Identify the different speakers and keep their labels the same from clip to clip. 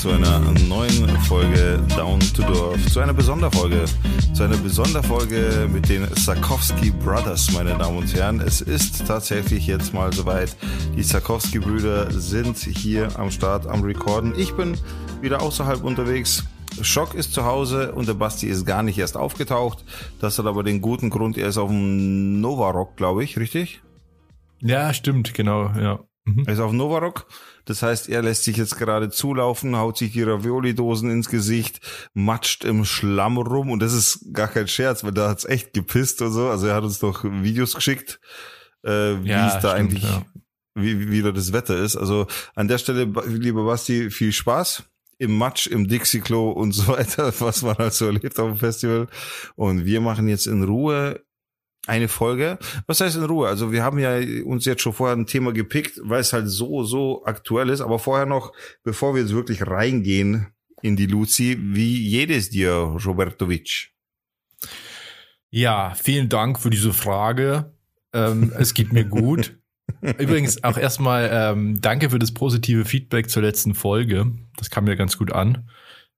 Speaker 1: zu einer neuen Folge Down to Dorf, zu einer Besonderfolge, zu einer Besonderfolge mit den Sarkowski Brothers, meine Damen und Herren. Es ist tatsächlich jetzt mal soweit. Die Sarkowski Brüder sind hier am Start, am Recorden. Ich bin wieder außerhalb unterwegs. Schock ist zu Hause und der Basti ist gar nicht erst aufgetaucht. Das hat aber den guten Grund, er ist auf dem Novarock, glaube ich, richtig?
Speaker 2: Ja, stimmt, genau, ja.
Speaker 1: Mhm. Er ist auf Novarock. Das heißt, er lässt sich jetzt gerade zulaufen, haut sich die Ravioli-Dosen ins Gesicht, matscht im Schlamm rum und das ist gar kein Scherz, weil da hat's echt gepisst und so. Also er hat uns doch Videos geschickt, äh, wie ja, es da stimmt, eigentlich, ja. wie, wie da das Wetter ist. Also an der Stelle, lieber Basti, viel Spaß im Matsch, im Dixie-Klo und so weiter, was man halt so erlebt auf dem Festival. Und wir machen jetzt in Ruhe eine Folge. Was heißt in Ruhe? Also wir haben ja uns jetzt schon vorher ein Thema gepickt, weil es halt so, so aktuell ist. Aber vorher noch, bevor wir jetzt wirklich reingehen in die Luzi, wie jedes dir, Robertovic?
Speaker 2: Ja, vielen Dank für diese Frage. Ähm, es geht mir gut. Übrigens auch erstmal ähm, danke für das positive Feedback zur letzten Folge. Das kam mir ganz gut an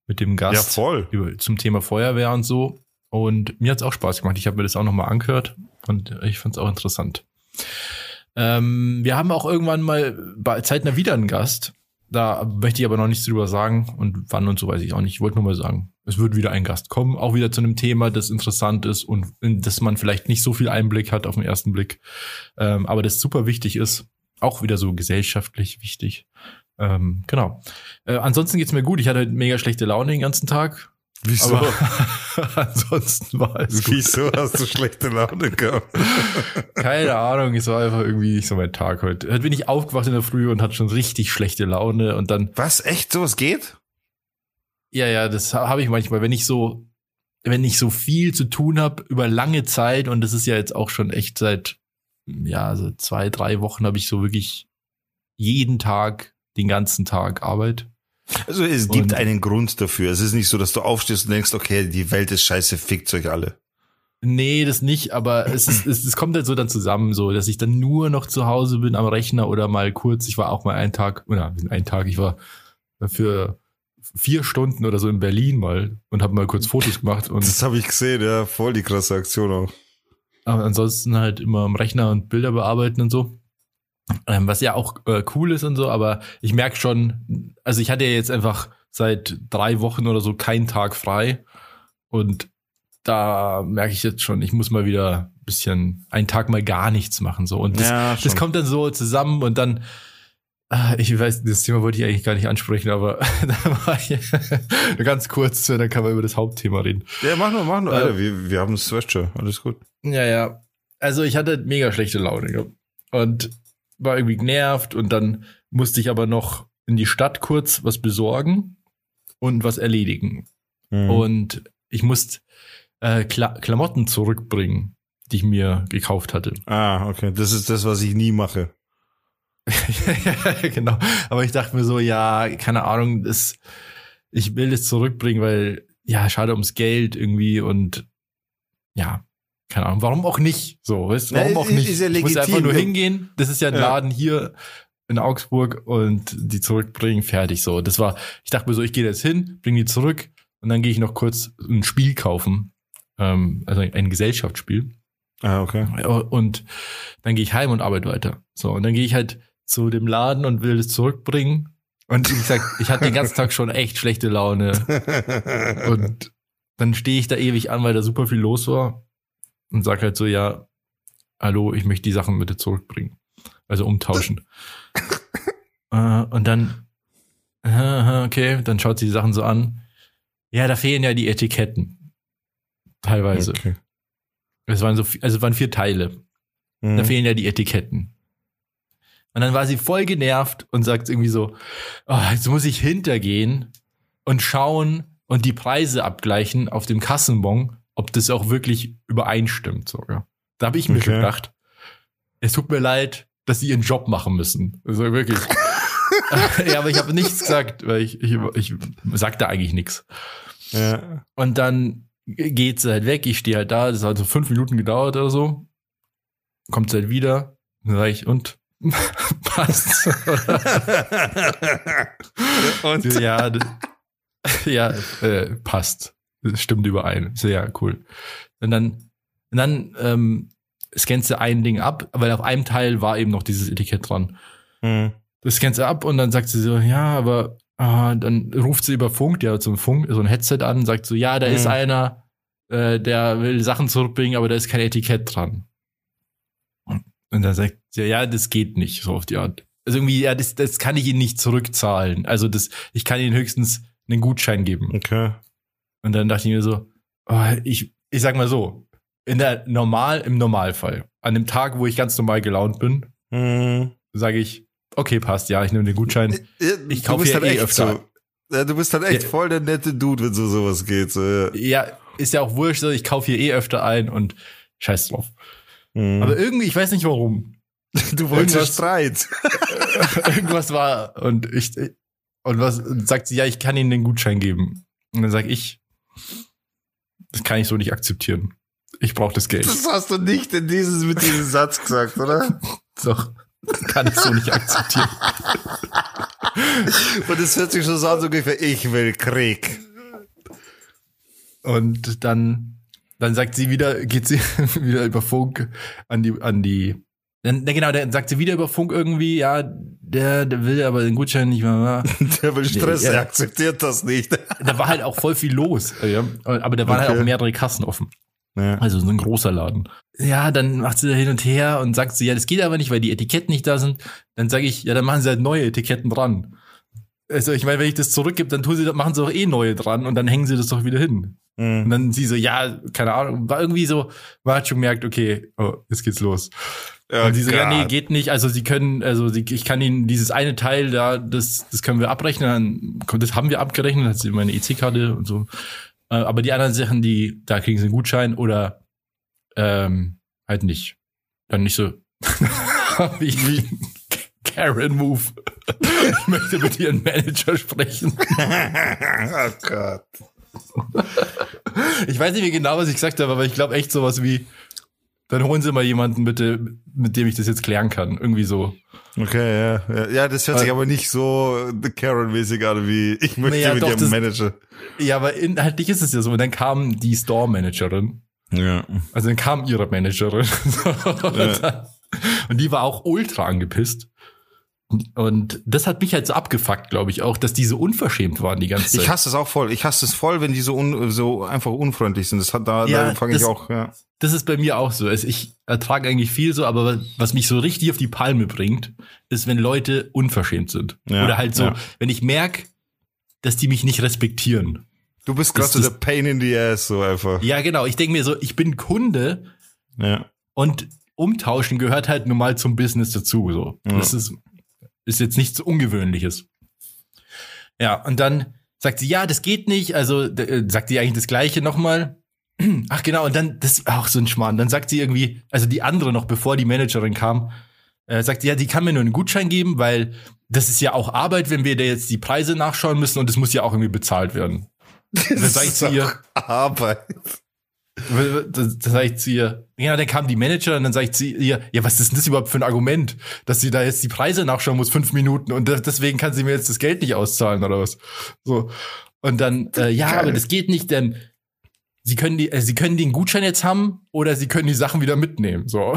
Speaker 2: mit dem Gast
Speaker 1: ja, voll.
Speaker 2: Über, zum Thema Feuerwehr und so. Und mir hat es auch Spaß gemacht. Ich habe mir das auch nochmal angehört und ich fand es auch interessant. Ähm, wir haben auch irgendwann mal bei zeitnah wieder einen Gast. Da möchte ich aber noch nichts drüber sagen und wann und so weiß ich auch nicht. Ich wollte nur mal sagen, es wird wieder ein Gast kommen, auch wieder zu einem Thema, das interessant ist und in das man vielleicht nicht so viel Einblick hat auf den ersten Blick, ähm, aber das super wichtig ist, auch wieder so gesellschaftlich wichtig. Ähm, genau. Äh, ansonsten geht's mir gut. Ich hatte mega schlechte Laune den ganzen Tag.
Speaker 1: Wieso? Aber
Speaker 2: ansonsten war es
Speaker 1: gut. Wieso hast du schlechte Laune gehabt?
Speaker 2: Keine Ahnung, es war einfach irgendwie nicht so mein Tag heute. Heute bin ich aufgewacht in der Früh und hatte schon richtig schlechte Laune und dann.
Speaker 1: Was? Echt? Sowas geht?
Speaker 2: Ja, ja, das habe ich manchmal, wenn ich so, wenn ich so viel zu tun habe über lange Zeit und das ist ja jetzt auch schon echt seit, ja, also zwei, drei Wochen habe ich so wirklich jeden Tag, den ganzen Tag Arbeit
Speaker 1: also es gibt und einen Grund dafür. Es ist nicht so, dass du aufstehst und denkst, okay, die Welt ist scheiße, fickt euch alle.
Speaker 2: Nee, das nicht, aber es, ist, es, es kommt halt so dann zusammen, so, dass ich dann nur noch zu Hause bin am Rechner oder mal kurz, ich war auch mal einen Tag, oder einen Tag, ich war für vier Stunden oder so in Berlin mal und habe mal kurz Fotos gemacht. Und
Speaker 1: das habe ich gesehen, ja, voll die krasse Aktion auch.
Speaker 2: Aber ansonsten halt immer am Rechner und Bilder bearbeiten und so. Ähm, was ja auch äh, cool ist und so, aber ich merke schon, also ich hatte ja jetzt einfach seit drei Wochen oder so keinen Tag frei und da merke ich jetzt schon, ich muss mal wieder ein bisschen einen Tag mal gar nichts machen so und das, ja, das kommt dann so zusammen und dann äh, ich weiß, das Thema wollte ich eigentlich gar nicht ansprechen, aber da war ich ganz kurz, dann kann man über das Hauptthema reden.
Speaker 1: Ja, mach nur, mach nur, Alter, äh, wir, wir haben es schon, alles gut.
Speaker 2: Ja, ja. Also ich hatte mega schlechte Laune und war irgendwie genervt und dann musste ich aber noch in die Stadt kurz was besorgen und was erledigen. Mhm. Und ich musste äh, Kla Klamotten zurückbringen, die ich mir gekauft hatte.
Speaker 1: Ah, okay. Das ist das, was ich nie mache.
Speaker 2: genau. Aber ich dachte mir so, ja, keine Ahnung, das, ich will es zurückbringen, weil, ja, schade ums Geld irgendwie und ja, keine Ahnung, warum auch nicht? So, weißt du, warum Na, auch nicht? Ist ja legitim. Ich muss einfach nur hingehen. Das ist ja ein ja. Laden hier in Augsburg und die zurückbringen, fertig so. Das war, ich dachte mir so, ich gehe jetzt hin, bringe die zurück und dann gehe ich noch kurz ein Spiel kaufen. Ähm, also ein Gesellschaftsspiel.
Speaker 1: Ah, okay.
Speaker 2: Und dann gehe ich heim und arbeite weiter. So, und dann gehe ich halt zu dem Laden und will es zurückbringen. Und wie gesagt, ich hatte den ganzen Tag schon echt schlechte Laune. Und dann stehe ich da ewig an, weil da super viel los war und sag halt so, ja, hallo, ich möchte die Sachen bitte zurückbringen. Also umtauschen. äh, und dann, okay, dann schaut sie die Sachen so an. Ja, da fehlen ja die Etiketten. Teilweise. Okay. Es waren so, also es waren vier Teile. Mhm. Da fehlen ja die Etiketten. Und dann war sie voll genervt und sagt irgendwie so, oh, jetzt muss ich hintergehen und schauen und die Preise abgleichen auf dem Kassenbon, ob das auch wirklich übereinstimmt sogar. Da habe ich mir okay. gedacht, es tut mir leid, dass sie ihren Job machen müssen. Also wirklich. ja, aber ich habe nichts gesagt, weil ich, ich, ich sagte eigentlich nichts. Ja. Und dann geht sie halt weg, ich stehe halt da, das hat so fünf Minuten gedauert oder so. Kommt sie halt wieder, dann sag ich, und passt.
Speaker 1: Und
Speaker 2: ja, ja, äh, passt. Das stimmt überein. Sehr cool. Und dann, und dann ähm, scannst du ein Ding ab, weil auf einem Teil war eben noch dieses Etikett dran.
Speaker 1: Hm.
Speaker 2: Das scannst du ab und dann sagt sie so, ja, aber ah, dann ruft sie über Funk, der hat so ein Funk, so ein Headset an sagt so, ja, da ist
Speaker 1: Mhm.
Speaker 2: einer, äh, der will Sachen zurückbringen, aber da ist kein Etikett dran. Und dann sagt sie, ja, das geht nicht, so auf die Art. Also irgendwie, ja, das, das kann ich Ihnen nicht zurückzahlen. Also das, ich kann Ihnen höchstens einen Gutschein geben.
Speaker 1: Okay.
Speaker 2: Und dann dachte ich mir so, oh, ich, ich sag mal so, in der normal, im Normalfall, an dem Tag, wo ich ganz normal gelaunt bin,
Speaker 1: Hm.
Speaker 2: sage ich, okay, passt, ja, ich nehme den Gutschein. Ich
Speaker 1: Du
Speaker 2: kaufe
Speaker 1: bist
Speaker 2: ja eh öfter.
Speaker 1: so. Ja, du bist halt echt
Speaker 2: Ja.
Speaker 1: voll der nette Dude, wenn so sowas geht. So, ja.
Speaker 2: Ist ja auch wurscht, ich kaufe hier eh öfter ein und scheiß drauf.
Speaker 1: Hm.
Speaker 2: Aber irgendwie, ich weiß nicht warum.
Speaker 1: du wolltest
Speaker 2: irgendwas-
Speaker 1: Streit.
Speaker 2: Irgendwas war und ich und was und sagt sie, ja, ich kann Ihnen den Gutschein geben. Und dann sag ich, das kann ich so nicht akzeptieren. Ich brauche das Geld.
Speaker 1: Das hast du nicht in dieses, mit diesem Satz gesagt, oder?
Speaker 2: Doch, kann ich so nicht akzeptieren.
Speaker 1: Und es hört sich schon so an, so ungefähr, ich will Krieg.
Speaker 2: Und dann, dann sagt sie wieder, geht sie wieder über Funk an die, an die, dann, na genau, dann sagt sie wieder über Funk irgendwie, ja, der, der will aber den Gutschein nicht mehr.
Speaker 1: Der will Stress,
Speaker 2: Ja.
Speaker 1: er akzeptiert das nicht.
Speaker 2: Da war halt auch voll viel los, ja. aber da waren halt
Speaker 1: Okay.
Speaker 2: auch mehrere Kassen offen.
Speaker 1: Ja.
Speaker 2: Also so ein großer Laden. Ja, dann macht sie da hin und her und sagt sie, ja, das geht aber nicht, weil die Etiketten nicht da sind. Dann sage ich, ja, dann machen sie halt neue Etiketten dran. Also ich meine, wenn ich das zurückgebe, dann tun sie, machen sie doch eh neue dran und dann hängen sie das doch wieder hin. Und
Speaker 1: Hm.
Speaker 2: dann sie so, ja, keine Ahnung, war irgendwie so, man hat schon gemerkt, okay, oh, jetzt geht's los.
Speaker 1: Oh
Speaker 2: und sie so, ja, nee, geht nicht. Also sie können, also sie, ich kann ihnen dieses eine Teil da, das, das können wir abrechnen, dann, das haben wir abgerechnet, hat sie meine EC-Karte und so. Äh, Aber die anderen Sachen, die, da kriegen sie einen Gutschein oder ähm, halt nicht. Dann nicht so. wie, wie Karen Move. ich möchte mit ihren Manager sprechen.
Speaker 1: oh Gott.
Speaker 2: Ich weiß nicht mehr genau, was ich gesagt habe, aber ich glaube echt sowas wie, dann holen Sie mal jemanden bitte, mit dem ich das jetzt klären kann. Irgendwie so.
Speaker 1: Okay, ja. Ja, ja das hört sich
Speaker 2: Äh,
Speaker 1: aber nicht so Karen-mäßig an wie ich möchte
Speaker 2: Naja,
Speaker 1: mit
Speaker 2: doch,
Speaker 1: ihrem Manager.
Speaker 2: Ja, aber inhaltlich ist es ja so. Und dann kam die Store-Managerin.
Speaker 1: Ja.
Speaker 2: Also dann kam ihre Managerin. und, dann, und die war auch ultra angepisst. Und das hat mich halt so abgefuckt, glaube ich, auch, dass die so unverschämt waren die ganze Zeit.
Speaker 1: Ich hasse es auch voll. Ich hasse es voll, wenn die so, un, so einfach unfreundlich sind. Das hat da,
Speaker 2: Ja,
Speaker 1: da fange ich auch, ja.
Speaker 2: Das ist bei mir auch so. Also ich ertrage eigentlich viel so, aber was mich so richtig auf die Palme bringt, ist, wenn Leute unverschämt sind.
Speaker 1: Ja,
Speaker 2: Oder halt so,
Speaker 1: ja.
Speaker 2: wenn ich merke, dass die mich nicht respektieren.
Speaker 1: Du bist gerade so der Pain in the ass, so einfach.
Speaker 2: Ja, genau. Ich denke mir so, ich bin Kunde
Speaker 1: Ja.
Speaker 2: und umtauschen gehört halt normal zum Business dazu. So. Das ist, ist jetzt nichts Ungewöhnliches. Ja, und dann sagt sie, ja, das geht nicht. Also äh, sagt sie eigentlich das Gleiche nochmal. Ach genau, und dann, das ist auch so ein Schmarrn. Dann sagt sie irgendwie, also die andere noch, bevor die Managerin kam, äh, sagt sie, ja, die kann mir nur einen Gutschein geben, weil das ist ja auch Arbeit, wenn wir da jetzt die Preise nachschauen müssen und das muss ja auch irgendwie bezahlt werden. Dann sag ich zu ihr,
Speaker 1: Arbeit.
Speaker 2: Das, das sag ich zu ihr. Ja, dann kam die Manager und dann sag ich zu ihr, ja, was ist denn das überhaupt für ein Argument, dass sie da jetzt die Preise nachschauen muss, fünf Minuten und deswegen kann sie mir jetzt das Geld nicht auszahlen oder was? So. Und dann, äh, ja,
Speaker 1: Geil.
Speaker 2: aber das geht nicht, denn sie können die, äh, sie können den Gutschein jetzt haben oder sie können die Sachen wieder mitnehmen. So.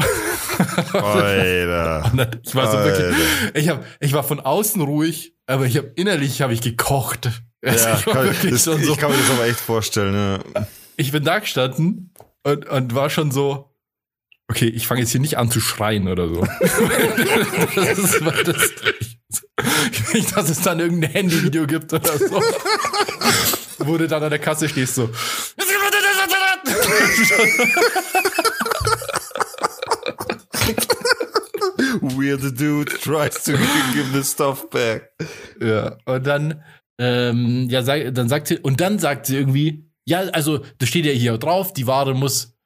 Speaker 1: Alter.
Speaker 2: Dann, ich war so wirklich, ich hab, ich war von außen ruhig, aber ich habe innerlich habe ich gekocht. Also
Speaker 1: Ja,
Speaker 2: ich,
Speaker 1: kann, das,
Speaker 2: so,
Speaker 1: ich kann mir das aber echt vorstellen. Ja.
Speaker 2: Ich bin da gestanden und, und war schon so, okay, ich fange jetzt hier nicht an zu schreien oder so. das ist, das, ich, nicht, dass es dann irgendein Handyvideo gibt oder so. Wo du dann an der Kasse stehst so.
Speaker 1: Weird dude tries to give the stuff back.
Speaker 2: Ja, und dann, ähm, ja, sag, dann sagt sie, und dann sagt sie irgendwie, ja, also, das steht ja hier drauf, die Ware muss,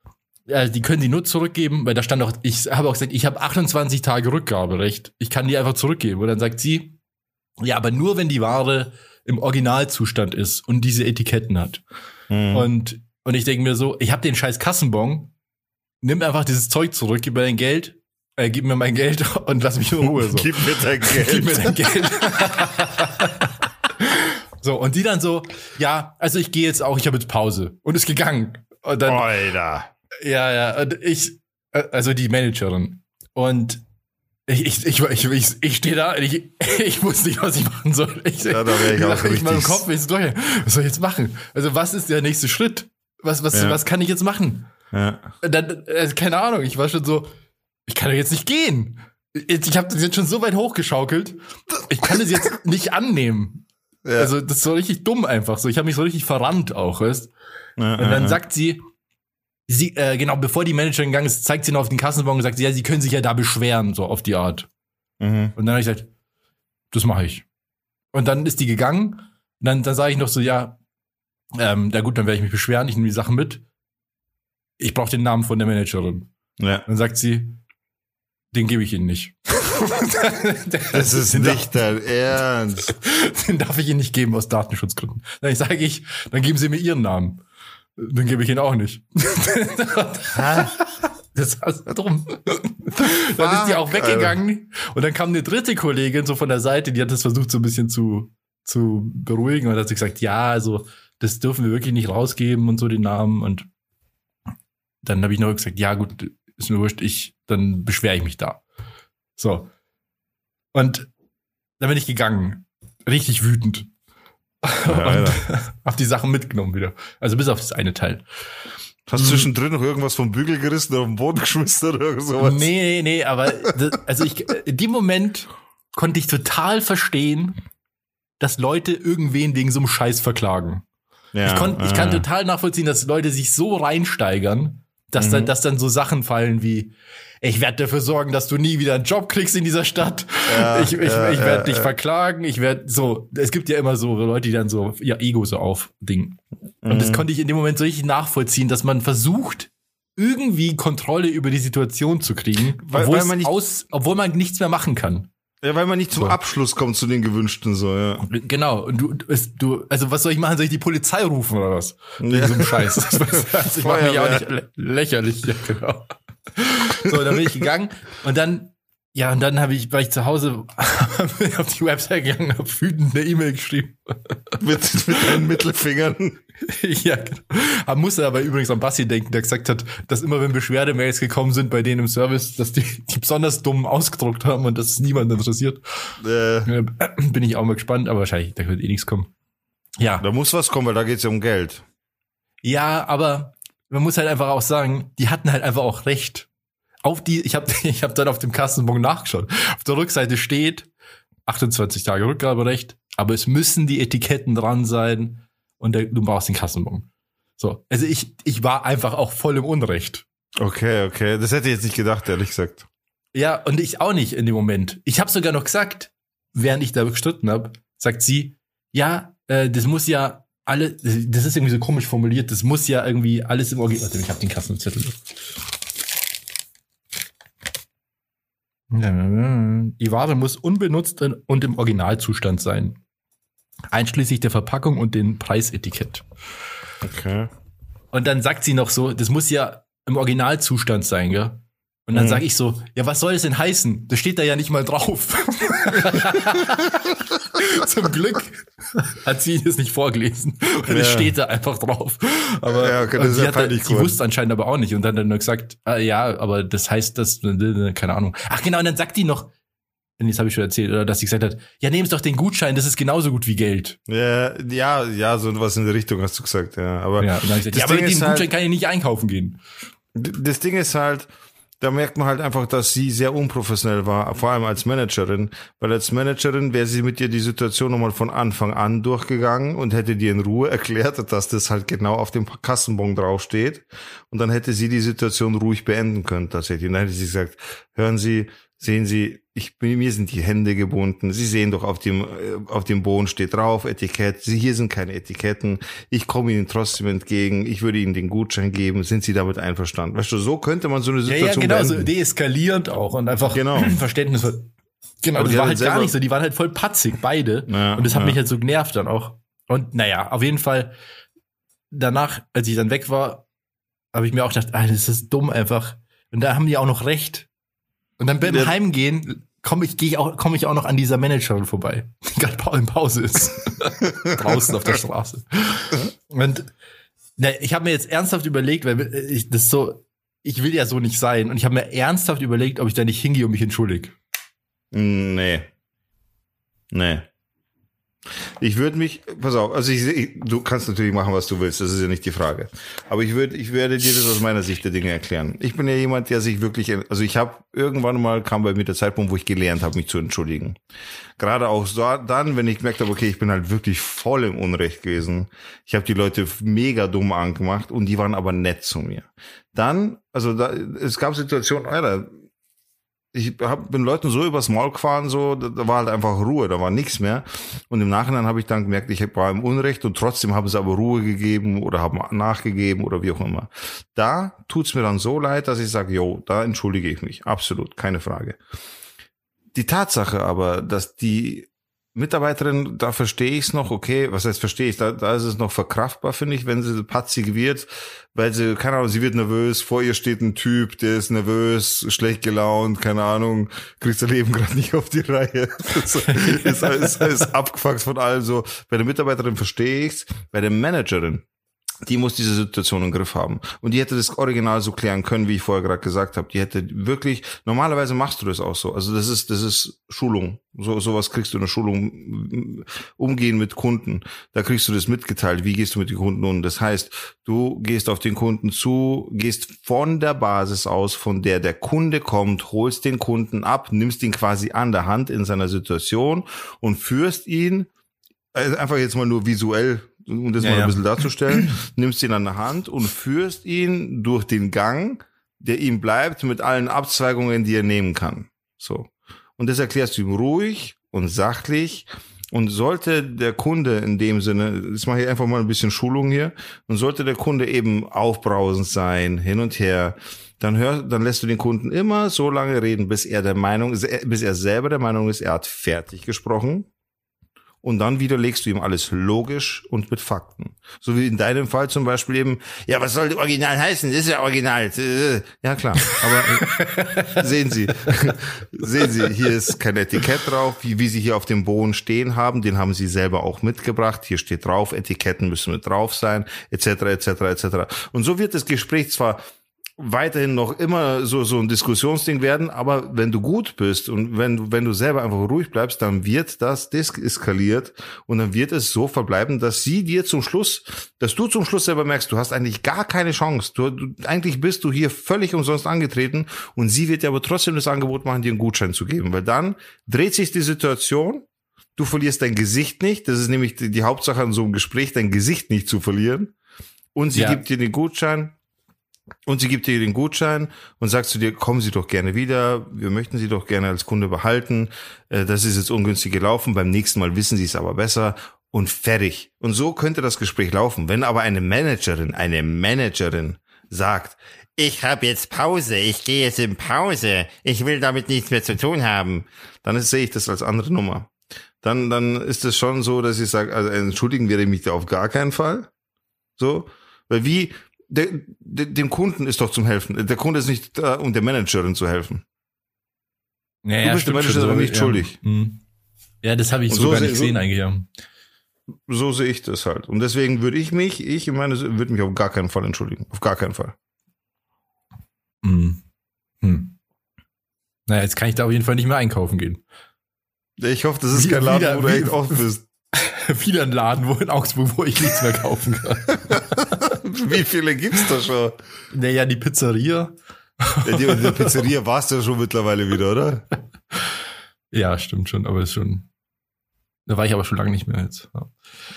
Speaker 2: äh, die können die nur zurückgeben, weil da stand auch, ich habe auch gesagt, ich habe 28 Tage Rückgaberecht, ich kann die einfach zurückgeben. Und dann sagt sie, ja, aber nur wenn die Ware im Originalzustand ist und diese Etiketten hat.
Speaker 1: Hm.
Speaker 2: Und, und ich denke mir so, ich habe den scheiß Kassenbon, nimm einfach dieses Zeug zurück, gib mir dein Geld, äh, gib mir mein Geld und lass mich in Ruhe. So.
Speaker 1: Gib mir dein Geld.
Speaker 2: Gib mir dein Geld. so, und die dann so, ja, also ich gehe jetzt auch, ich habe jetzt Pause. Und ist gegangen. Und dann,
Speaker 1: Alter.
Speaker 2: ja, ja, und ich, äh, also die Managerin. Und ich, ich, ich, ich, ich, ich stehe da und ich, ich wusste nicht, was ich machen soll. Ich,
Speaker 1: Ja, da wär ich auch
Speaker 2: ich meinem Kopf ist durch. Was soll ich jetzt machen? Also, was ist der nächste Schritt? Was, was,
Speaker 1: Ja.
Speaker 2: was kann ich jetzt machen?
Speaker 1: Ja.
Speaker 2: Dann, äh, keine Ahnung, ich war schon so, ich kann doch jetzt nicht gehen. Ich, ich habe das jetzt schon so weit hochgeschaukelt. Ich kann das jetzt nicht annehmen.
Speaker 1: Ja.
Speaker 2: Also, das ist so richtig dumm einfach so. Ich habe mich so richtig verrannt auch, weißt
Speaker 1: ja,
Speaker 2: Und dann sagt sie, sie, äh, genau, bevor die Managerin gegangen ist, zeigt sie noch auf den Kassenbon und sagt, ja, sie können sich ja da beschweren, so auf die Art.
Speaker 1: Mhm.
Speaker 2: Und dann habe ich gesagt, das mache ich. Und dann ist die gegangen. Und dann, dann sage ich noch so, ja, ähm, na gut, dann werde ich mich beschweren, ich nehme die Sachen mit. Ich brauche den Namen von der Managerin.
Speaker 1: ja.
Speaker 2: Dann sagt sie, den gebe ich Ihnen nicht.
Speaker 1: Das ist
Speaker 2: den
Speaker 1: nicht dein Ernst.
Speaker 2: Den darf ich Ihnen nicht geben aus Datenschutzgründen. Dann sage ich, dann geben Sie mir Ihren Namen. Den gebe ich Ihnen auch nicht. Das ist drum. Dann ist die auch weggegangen und dann kam eine dritte Kollegin so von der Seite, die hat das versucht so ein bisschen zu, zu beruhigen und hat sie gesagt, ja, also das dürfen wir wirklich nicht rausgeben und so den Namen und dann habe ich noch gesagt, ja gut, ist mir wurscht, ich, dann beschwere ich mich da. So. Und dann bin ich gegangen. Richtig wütend. und
Speaker 1: Alter.
Speaker 2: hab die Sachen mitgenommen wieder. Also bis auf das eine Teil.
Speaker 1: Hast du zwischendrin noch irgendwas vom Bügel gerissen oder auf den Boden geschmissen oder irgend sowas?
Speaker 2: Nee, nee, nee, aber das, also ich, in dem Moment konnte ich total verstehen, dass Leute irgendwen wegen so einem Scheiß verklagen.
Speaker 1: Ja,
Speaker 2: ich, konnt, ich kann total nachvollziehen, dass Leute sich so reinsteigern, dass,
Speaker 1: Mhm.
Speaker 2: dann, dass dann so Sachen fallen wie, ich werde dafür sorgen, dass du nie wieder einen Job kriegst in dieser Stadt.
Speaker 1: Ja,
Speaker 2: ich ich,
Speaker 1: ja,
Speaker 2: ich werde
Speaker 1: ja,
Speaker 2: dich verklagen. Ich werde so, es gibt ja immer so Leute, die dann so ihr Ego so aufdingen. Und das
Speaker 1: Mhm.
Speaker 2: konnte ich in dem Moment so richtig nachvollziehen, dass man versucht, irgendwie Kontrolle über die Situation zu kriegen,
Speaker 1: Weil-
Speaker 2: obwohl,
Speaker 1: weil man nicht-
Speaker 2: aus, obwohl man nichts mehr machen kann.
Speaker 1: Ja, weil man nicht zum
Speaker 2: So.
Speaker 1: Abschluss kommt zu den gewünschten, so, ja.
Speaker 2: Genau. Und du, es, du, also was soll ich machen? Soll ich die Polizei rufen oder was? Wegen
Speaker 1: Ja.
Speaker 2: so einem Scheiß. also ich mache mich auch nicht lä lächerlich. Ja, genau. So, dann bin ich gegangen und dann, ja, und dann habe ich, war ich zu Hause auf die Website gegangen, habe wütend eine E-Mail geschrieben.
Speaker 1: Mit, mit deinen Mittelfingern.
Speaker 2: ja, genau. Aber musste aber übrigens an Bassi denken, der gesagt hat, dass immer wenn Beschwerdemails gekommen sind bei denen im Service, dass die, die besonders dumm ausgedruckt haben und dass es niemand interessiert.
Speaker 1: Äh,
Speaker 2: Äh, Bin ich auch mal gespannt, aber wahrscheinlich, da wird eh nichts kommen. Ja.
Speaker 1: da muss was kommen, weil da geht's ja um Geld.
Speaker 2: Ja, aber man muss halt einfach auch sagen, die hatten halt einfach auch recht. Auf die, ich habe ich hab dann auf dem Kassenbon nachgeschaut. Auf der Rückseite steht 28 Tage Rückgaberecht, aber es müssen die Etiketten dran sein und der, du brauchst den Kassenbon. So, also ich, ich war einfach auch voll im Unrecht.
Speaker 1: Okay, okay. Das hätte ich jetzt nicht gedacht, ehrlich gesagt.
Speaker 2: Ja, und ich auch nicht in dem Moment. Ich habe sogar noch gesagt, während ich da gestritten habe, sagt sie, ja, äh, das muss ja alle, das ist irgendwie so komisch formuliert, das muss ja irgendwie alles im Original. Warte, ich habe den Kassenzettel. Die Ware muss unbenutzt und im Originalzustand sein. Einschließlich der Verpackung und den Preisetikett.
Speaker 1: Okay.
Speaker 2: Und dann sagt sie noch so, das muss ja im Originalzustand sein, gell? Und dann
Speaker 1: Mhm.
Speaker 2: sage ich so, ja, was soll es denn heißen? Das steht da ja nicht mal drauf. Zum Glück hat sie das nicht vorgelesen. Und es
Speaker 1: Ja.
Speaker 2: steht da einfach drauf. Aber
Speaker 1: Ja, okay, das
Speaker 2: sie,
Speaker 1: ja
Speaker 2: hat,
Speaker 1: peinlich
Speaker 2: sie wusste anscheinend aber auch nicht. Und dann hat er nur gesagt, ah, ja, aber das heißt, dass, keine Ahnung. Ach genau, und dann sagt die noch, das habe ich schon erzählt, oder dass sie gesagt hat, ja, nehmt doch den Gutschein, das ist genauso gut wie Geld.
Speaker 1: Ja, ja, ja, so was in der Richtung hast du gesagt, ja. Aber
Speaker 2: Ja, dann gesagt, ja, aber mit dem Gutschein
Speaker 1: halt,
Speaker 2: kann ich nicht einkaufen gehen.
Speaker 1: Das Ding ist halt, da merkt man halt einfach, dass sie sehr unprofessionell war, vor allem als Managerin, weil als Managerin wäre sie mit dir die Situation nochmal von Anfang an durchgegangen und hätte dir in Ruhe erklärt, dass das halt genau auf dem Kassenbon draufsteht und dann hätte sie die Situation ruhig beenden können tatsächlich. Und dann hätte sie gesagt, hören Sie, sehen Sie, ich bin, mir sind die Hände gebunden. Sie sehen doch auf dem, äh, auf dem Boden steht drauf, Etikett. Sie, hier sind keine Etiketten. Ich komme Ihnen trotzdem entgegen. Ich würde Ihnen den Gutschein geben. Sind Sie damit einverstanden? Weißt du, so könnte man so eine
Speaker 2: Ja,
Speaker 1: Situation
Speaker 2: ja, genau, so
Speaker 1: beenden.
Speaker 2: deeskalierend auch und einfach
Speaker 1: Genau.
Speaker 2: Verständnis. Genau,
Speaker 1: Aber
Speaker 2: das
Speaker 1: die
Speaker 2: war halt gar nicht so, die waren halt voll patzig, beide.
Speaker 1: Ja,
Speaker 2: und das hat
Speaker 1: ja.
Speaker 2: mich halt so genervt dann auch. Und naja, auf jeden Fall, danach, als ich dann weg war, habe ich mir auch gedacht, ah, das ist dumm einfach. Und da haben die auch noch recht. Und dann beim Heimgehen komme ich, gehe ich auch, komme ich auch noch an dieser Managerin vorbei, die gerade in Pause ist. Draußen auf der Straße. Und ne, ich habe mir jetzt ernsthaft überlegt, weil ich das so, ich will ja so nicht sein. Und ich habe mir ernsthaft überlegt, ob ich da nicht hingehe und mich entschuldige.
Speaker 1: Nee. Nee. Ich würde mich, pass auf, also ich, ich, du kannst natürlich machen, was du willst, das ist ja nicht die Frage. Aber ich würde, ich werde dir das aus meiner Sicht der Dinge erklären. Ich bin ja jemand, der sich wirklich, also ich habe irgendwann mal kam bei mir der Zeitpunkt, wo ich gelernt habe, mich zu entschuldigen. Gerade auch so, dann, wenn ich gemerkt habe, okay, ich bin halt wirklich voll im Unrecht gewesen. Ich habe die Leute mega dumm angemacht und die waren aber nett zu mir. Dann, also da, es gab Situationen, Alter, ich hab, bin Leuten so übers Maul gefahren, so, da, war halt einfach Ruhe, da war nichts mehr. Und im Nachhinein habe ich dann gemerkt, ich war im Unrecht und trotzdem haben sie aber Ruhe gegeben oder haben nachgegeben oder wie auch immer. Da tut's mir dann so leid, dass ich sage, jo, da entschuldige ich mich. Absolut, keine Frage. Die Tatsache aber, dass die Mitarbeiterin, da verstehe ich es noch, okay, was heißt verstehe ich, da, da ist es noch verkraftbar, finde ich, wenn sie patzig wird, weil sie, keine Ahnung, sie wird nervös, vor ihr steht ein Typ, der ist nervös, schlecht gelaunt, keine Ahnung, kriegt sein Leben gerade nicht auf die Reihe. Das ist, ist, ist abgefuckt von allem so. Bei der Mitarbeiterin verstehe ich's, bei der Managerin, die muss diese Situation im Griff haben. Und die hätte das Original so klären können, wie ich vorher gerade gesagt habe. Die hätte wirklich, normalerweise machst du das auch so. Also das ist, das ist Schulung. So, sowas kriegst du in der Schulung. Umgehen mit Kunden. Da kriegst du das mitgeteilt. Wie gehst du mit den Kunden um? Das heißt, du gehst auf den Kunden zu, gehst von der Basis aus, von der der Kunde kommt, holst den Kunden ab, nimmst ihn quasi an der Hand in seiner Situation und führst ihn also einfach jetzt mal nur visuell um das ja, mal ein ja. bisschen darzustellen, nimmst ihn an der Hand und führst ihn durch den Gang, der ihm bleibt, mit allen Abzweigungen, die er nehmen kann. So. Und das erklärst du ihm ruhig und sachlich. Und sollte der Kunde in dem Sinne, jetzt mache ich einfach mal ein bisschen Schulung hier, und sollte der Kunde eben aufbrausend sein, hin und her, dann hör, dann lässt du den Kunden immer so lange reden, bis er der Meinung, bis er selber der Meinung ist, er hat fertig gesprochen und dann widerlegst du ihm alles logisch und mit Fakten. So wie in deinem Fall zum Beispiel eben, ja, was soll Original heißen? Das ist ja Original. Ja, klar. Aber sehen Sie, sehen Sie, hier ist kein Etikett drauf, wie, wie Sie hier auf dem Boden stehen haben, den haben Sie selber auch mitgebracht. Hier steht drauf, Etiketten müssen mit drauf sein, etc., etc., etc. Und so wird das Gespräch zwar weiterhin noch immer so, so ein Diskussionsding werden, aber wenn du gut bist und wenn du, wenn du selber einfach ruhig bleibst, dann wird das eskaliert und dann wird es so verbleiben, dass sie dir zum Schluss, dass du zum Schluss selber merkst, du hast eigentlich gar keine Chance. Du, du eigentlich bist du hier völlig umsonst angetreten. Und sie wird dir aber trotzdem das Angebot machen, dir einen Gutschein zu geben, weil dann dreht sich die Situation, du verlierst dein Gesicht nicht, das ist nämlich die, die Hauptsache an so einem Gespräch, dein Gesicht nicht zu verlieren. Und sie ja. gibt dir den Gutschein und sie gibt dir den Gutschein und sagt zu dir, kommen Sie doch gerne wieder, wir möchten Sie doch gerne als Kunde behalten. Äh, das ist jetzt ungünstig gelaufen, beim nächsten Mal wissen Sie es aber besser und fertig. Und so könnte das Gespräch laufen. Wenn aber eine Managerin, eine Managerin sagt, ich habe jetzt Pause, ich gehe jetzt in Pause, ich will damit nichts mehr zu tun haben, dann sehe ich das als andere Nummer. Dann, dann ist es schon so, dass ich sage, also entschuldigen werde ich mich da auf gar keinen Fall. So, weil wie, der, der, dem Kunden ist doch zum Helfen. Der Kunde ist nicht da, um der Managerin zu helfen.
Speaker 2: Ja, du bist der Managerin so, nicht ja. schuldig. Hm. Ja, das habe ich so, so gar nicht gesehen so, eigentlich. Ja.
Speaker 1: So sehe ich das halt. Und deswegen würde ich mich, ich meine, würde mich auf gar keinen Fall entschuldigen. Auf gar keinen Fall.
Speaker 2: Hm. Hm. Naja, jetzt kann ich da auf jeden Fall nicht mehr einkaufen gehen.
Speaker 1: Ich hoffe, das ist kein Laden, wieder, wo du echt oft bist.
Speaker 2: wieder ein Laden, wo in Augsburg, wo ich nichts mehr kaufen kann.
Speaker 1: Wie viele gibt's da schon?
Speaker 2: Naja, die Pizzeria.
Speaker 1: Ja, die, die Pizzeria warst du ja schon mittlerweile wieder, oder?
Speaker 2: Ja, stimmt schon, aber ist schon. Da war ich aber schon lange nicht mehr jetzt.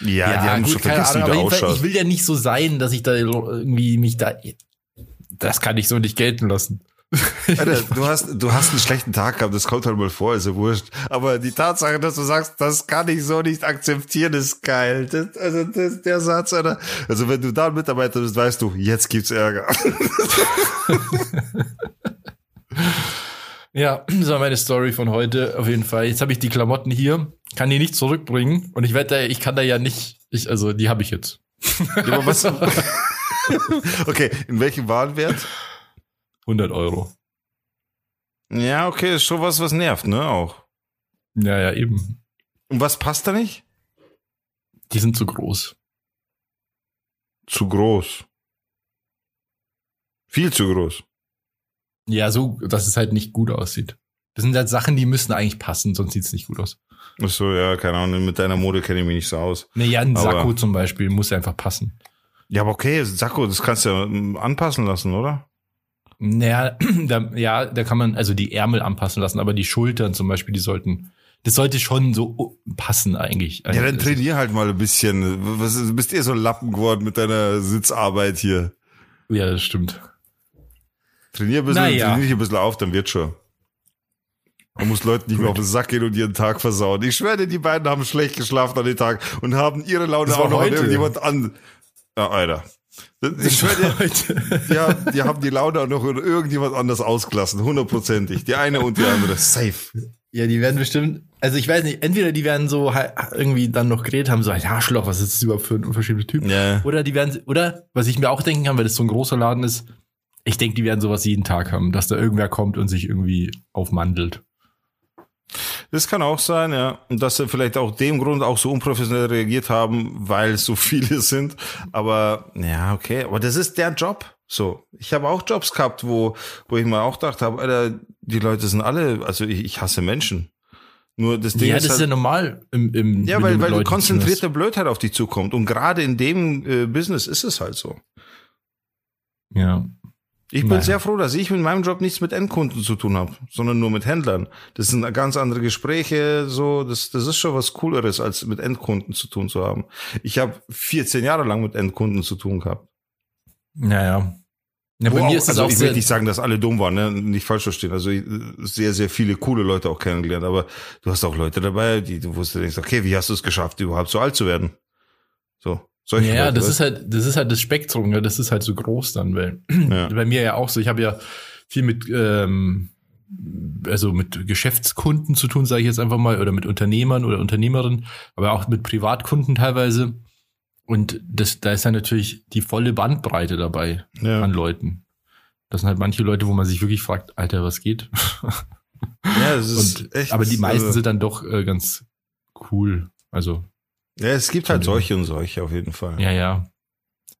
Speaker 2: Ja,
Speaker 1: ja, die haben gut, schon vergessen, Ahnung, wie der
Speaker 2: Fall, Ich will ja nicht so sein, dass ich da irgendwie mich da. Das kann ich so nicht gelten lassen.
Speaker 1: Alter, du hast, du hast einen schlechten Tag gehabt, das kommt halt mal vor, ist ja wurscht. Aber die Tatsache, dass du sagst, das kann ich so nicht akzeptieren, ist geil. Das, also das, der Satz, Alter. Also wenn du da ein Mitarbeiter bist, weißt du, jetzt gibt's Ärger.
Speaker 2: ja, das war meine Story von heute, auf jeden Fall. Jetzt habe ich die Klamotten hier, kann die nicht zurückbringen und ich wette, ich kann da ja nicht, ich, also die habe ich jetzt. Ja, was?
Speaker 1: okay, in welchem Warenwert?
Speaker 2: 100 Euro.
Speaker 1: Ja, okay, ist schon was, was nervt, ne, auch.
Speaker 2: Ja, ja, eben.
Speaker 1: Und was passt da nicht?
Speaker 2: Die sind zu groß.
Speaker 1: Zu groß. Viel zu groß.
Speaker 2: Ja, so, dass es halt nicht gut aussieht. Das sind halt Sachen, die müssen eigentlich passen, sonst sieht's nicht gut aus.
Speaker 1: Ach so, ja, keine Ahnung, mit deiner Mode kenne ich mich nicht so aus.
Speaker 2: Ne, ja, ein
Speaker 1: Aber-
Speaker 2: Sakko zum Beispiel muss einfach passen.
Speaker 1: Ja, aber okay, Sakko, das kannst du ja anpassen lassen, oder?
Speaker 2: Naja, da, ja, da kann man also die Ärmel anpassen lassen, aber die Schultern zum Beispiel, die sollten, das sollte schon so passen eigentlich.
Speaker 1: Ja, dann
Speaker 2: Also,
Speaker 1: trainier halt mal ein bisschen. Was, ist- bist eh so ein Lappen geworden mit deiner Sitzarbeit hier.
Speaker 2: Ja, das stimmt.
Speaker 1: Trainier ein bisschen,
Speaker 2: Naja.
Speaker 1: trainier dich ein bisschen auf, dann wird schon. Man muss Leuten nicht mehr auf den Sack gehen und ihren Tag versauen. Ich schwöre dir, die beiden haben schlecht geschlafen an den Tag und haben ihre Laune auch noch an irgendjemand an. Ja, Alter. Ich schwöre dir,
Speaker 2: Heute.
Speaker 1: die haben, die haben die Laune auch noch an irgendjemand anders ausgelassen. Hundertprozentig. Die eine und die andere. Safe.
Speaker 2: Ja, die werden bestimmt, also ich weiß nicht, entweder die werden so halt irgendwie dann noch geredet haben, so ein Arschloch, was ist das überhaupt für ein unverschämter Typ?
Speaker 1: Ja.
Speaker 2: Oder die werden, oder was ich mir auch denken kann, weil das so ein großer Laden ist, ich denke, die werden sowas jeden Tag haben, dass da irgendwer kommt und sich irgendwie aufmandelt.
Speaker 1: Das kann auch sein, ja. Und dass sie vielleicht auch dem Grund auch so unprofessionell reagiert haben, weil es so viele sind. Aber ja, okay. Aber das ist der Job. So. Ich habe auch Jobs gehabt, wo, wo ich mir auch gedacht habe, Alter, die Leute sind alle, also ich, ich hasse Menschen. Nur das Ding
Speaker 2: ja,
Speaker 1: ist
Speaker 2: das
Speaker 1: halt,
Speaker 2: ist ja normal im, im
Speaker 1: ja, weil, weil
Speaker 2: Leuten
Speaker 1: konzentrierte Blödheit auf dich zukommt. Und gerade in dem äh, Business ist es halt so.
Speaker 2: Ja.
Speaker 1: Ich bin
Speaker 2: Naja.
Speaker 1: sehr froh, dass ich mit meinem Job nichts mit Endkunden zu tun habe, sondern nur mit Händlern. Das sind ganz andere Gespräche, so, das, das ist schon was Cooleres, als mit Endkunden zu tun zu haben. Ich habe 14 Jahre lang mit Endkunden zu tun gehabt.
Speaker 2: Naja. Ja,
Speaker 1: Wo
Speaker 2: bei mir
Speaker 1: auch,
Speaker 2: ist es
Speaker 1: also
Speaker 2: auch
Speaker 1: ich will nicht sagen, dass alle dumm waren, ne? nicht falsch verstehen. Also sehr, sehr viele coole Leute auch kennengelernt, aber du hast auch Leute dabei, die du wusstest, okay, wie hast du es geschafft, überhaupt so alt zu werden? So, solche
Speaker 2: ja,
Speaker 1: Leute,
Speaker 2: das
Speaker 1: weißt
Speaker 2: ist halt, das ist halt das Spektrum, ja, das ist halt so groß dann, weil
Speaker 1: ja.
Speaker 2: bei mir ja auch so, ich habe ja viel mit, ähm, also mit Geschäftskunden zu tun, sage ich jetzt einfach mal, oder mit Unternehmern oder Unternehmerinnen, aber auch mit Privatkunden teilweise. Und das, da ist ja natürlich die volle Bandbreite dabei
Speaker 1: Ja.
Speaker 2: an Leuten. Das sind halt manche Leute, wo man sich wirklich fragt, Alter, was geht?
Speaker 1: ja, das ist
Speaker 2: Und,
Speaker 1: echt.
Speaker 2: aber die meisten
Speaker 1: also,
Speaker 2: sind dann doch äh, ganz cool. Also,
Speaker 1: ja, es gibt halt
Speaker 2: Ja.
Speaker 1: solche und solche auf jeden Fall.
Speaker 2: ja, ja.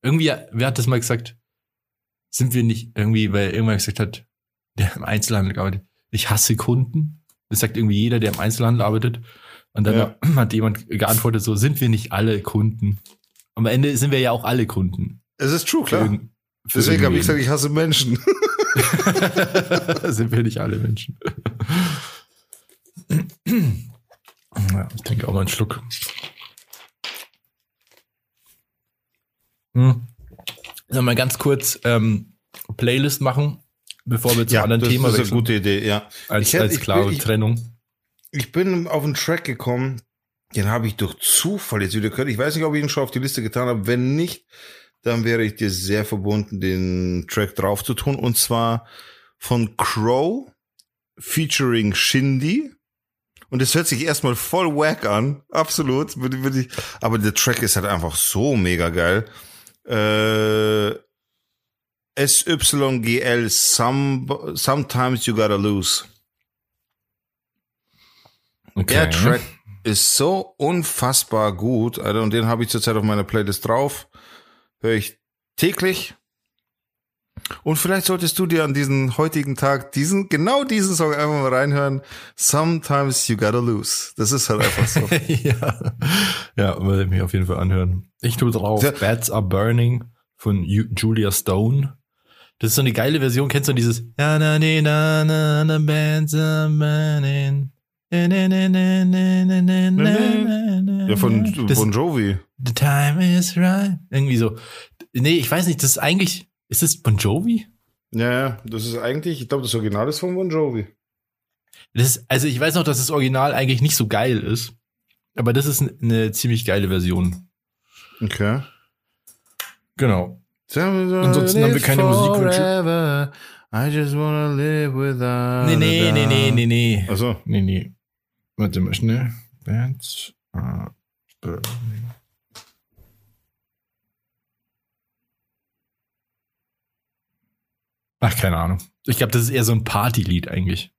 Speaker 2: Irgendwie, wer hat das mal gesagt? Sind wir nicht irgendwie, weil irgendwann gesagt hat, der im Einzelhandel arbeitet, ich hasse Kunden. Das sagt irgendwie jeder, der im Einzelhandel arbeitet. Und dann
Speaker 1: Ja.
Speaker 2: hat jemand geantwortet, so sind wir nicht alle Kunden. Am Ende sind wir ja auch alle Kunden.
Speaker 1: Es ist true,
Speaker 2: Für
Speaker 1: klar.
Speaker 2: irgend- für
Speaker 1: Deswegen habe ich gesagt, ich hasse Menschen.
Speaker 2: sind wir nicht alle Menschen. ja, ich trinke auch mal einen Schluck. Hm. Sollen wir mal ganz kurz ähm, Playlist machen, bevor wir zum anderen
Speaker 1: das
Speaker 2: Thema
Speaker 1: ist eine
Speaker 2: wechseln?
Speaker 1: gute Idee, ja.
Speaker 2: als,
Speaker 1: Ich hätte-
Speaker 2: als
Speaker 1: ich
Speaker 2: klare
Speaker 1: ich-
Speaker 2: Trennung.
Speaker 1: Ich bin auf einen Track gekommen, den habe ich durch Zufall jetzt wieder gehört. Ich weiß nicht, ob ich ihn schon auf die Liste getan habe. Wenn nicht, dann wäre ich dir sehr verbunden, den Track drauf zu tun. Und zwar von Crow featuring Shindy. Und es hört sich erstmal voll wack an. Absolut. Ich, aber der Track ist halt einfach so mega geil. Äh, SYGL, some, Sometimes You Gotta Lose.
Speaker 2: Okay.
Speaker 1: Der Track ist so unfassbar gut, Alter, und den habe ich zurzeit auf meiner Playlist drauf. Höre ich täglich. Und vielleicht solltest du dir an diesem heutigen Tag diesen, genau diesen Song einfach mal reinhören. Sometimes you gotta lose. Das ist halt einfach so.
Speaker 2: ja. ja, werde ich mich auf jeden Fall anhören. Ich tue drauf.
Speaker 1: Ja.
Speaker 2: Bats are burning von Julia Stone. Das ist so eine geile Version. Kennst du dieses? Ja,
Speaker 1: von Bon Jovi.
Speaker 2: The time is right. Irgendwie so. Nee, ich weiß nicht, das ist eigentlich, ist das Bon Jovi?
Speaker 1: Ja, ja, das ist eigentlich, ich glaube, das Original ist von Bon Jovi.
Speaker 2: Das ist, also ich weiß noch, dass das Original eigentlich nicht so geil ist. Aber das ist eine ziemlich geile Version.
Speaker 1: Okay.
Speaker 2: Genau.
Speaker 1: Ansonsten
Speaker 2: haben wir keine Musikwünsche.
Speaker 1: I just wanna live without
Speaker 2: Nee, nee, nee, nee, nee, nee.
Speaker 1: Also,
Speaker 2: Nee, nee. Warte mal schnell. Bands are burning. Ach, keine Ahnung. Ich glaube, das ist eher so ein Partylied eigentlich.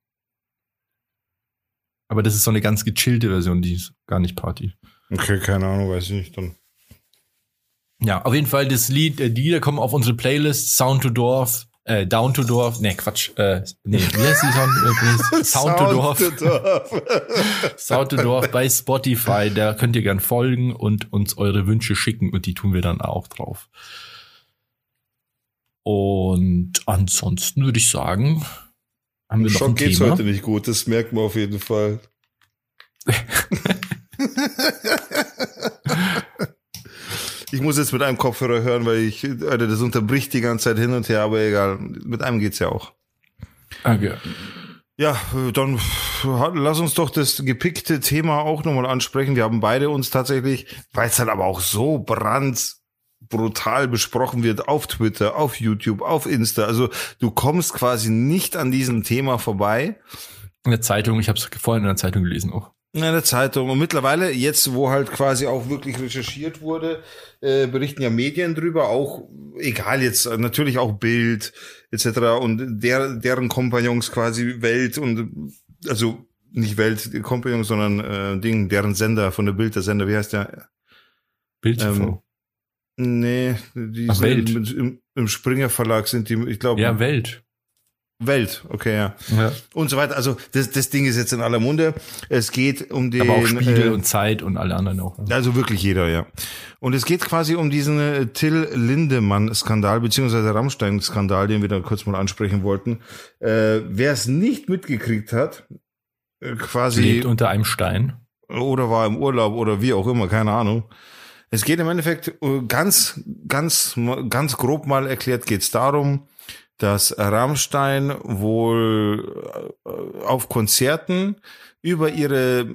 Speaker 2: Aber das ist so eine ganz gechillte Version, die ist gar nicht Party.
Speaker 1: Okay, keine Ahnung, weiß ich nicht. Dann.
Speaker 2: Ja, auf jeden Fall das Lied, äh, die Lieder kommen auf unsere Playlist Sound to Dorf, äh, Down to Dorf, nee, Quatsch, äh, nee, wie heißt die Sound, äh, Sound to Dorf.
Speaker 1: to Dorf.
Speaker 2: Sound to Dorf bei Spotify, da könnt ihr gern folgen und uns eure Wünsche schicken und die tun wir dann auch drauf. Und ansonsten würde ich sagen, haben wir noch
Speaker 1: Schon
Speaker 2: ein
Speaker 1: geht's
Speaker 2: Thema.
Speaker 1: heute nicht gut, das merkt man auf jeden Fall. ich muss jetzt mit einem Kopfhörer hören, weil ich, Alter, das unterbricht die ganze Zeit hin und her, aber egal. Mit einem geht's ja auch.
Speaker 2: Okay.
Speaker 1: Ja, dann lass uns doch das gepickte Thema auch nochmal ansprechen. Wir haben beide uns tatsächlich, weil es halt aber auch so brand brutal besprochen wird auf Twitter, auf YouTube, auf Insta. Also du kommst quasi nicht an diesem Thema vorbei.
Speaker 2: In der Zeitung, ich habe es vorhin in der Zeitung gelesen auch.
Speaker 1: In der Zeitung. Und mittlerweile, jetzt, wo halt quasi auch wirklich recherchiert wurde, äh, berichten ja Medien drüber, auch, egal jetzt, natürlich auch Bild etc. und der, deren Kompagnons quasi Welt und also nicht Welt, Kompagnons, sondern äh, Ding, deren Sender von der Bild, der Sender, wie heißt der?
Speaker 2: Bild TV.
Speaker 1: Ähm, Nee, die
Speaker 2: Ach,
Speaker 1: sind
Speaker 2: Welt.
Speaker 1: Im, im, Springer Verlag sind die, ich glaube,
Speaker 2: ja, Welt.
Speaker 1: Welt, okay, ja.
Speaker 2: Ja.
Speaker 1: Und so weiter. Also das, das Ding ist jetzt in aller Munde. Es geht um den.
Speaker 2: Aber auch Spiegel
Speaker 1: äh,
Speaker 2: und Zeit und alle anderen auch. ne?
Speaker 1: Also wirklich jeder, ja. Und es geht quasi um diesen äh, Till Lindemann-Skandal, beziehungsweise Rammstein-Skandal, den wir da kurz mal ansprechen wollten. Äh, Wer es nicht mitgekriegt hat, äh, quasi,
Speaker 2: Lebt unter einem Stein.
Speaker 1: oder war im Urlaub oder wie auch immer, keine Ahnung. Es geht im Endeffekt äh, ganz, ganz, ganz grob mal erklärt geht's darum, dass Rammstein wohl äh, auf Konzerten über ihre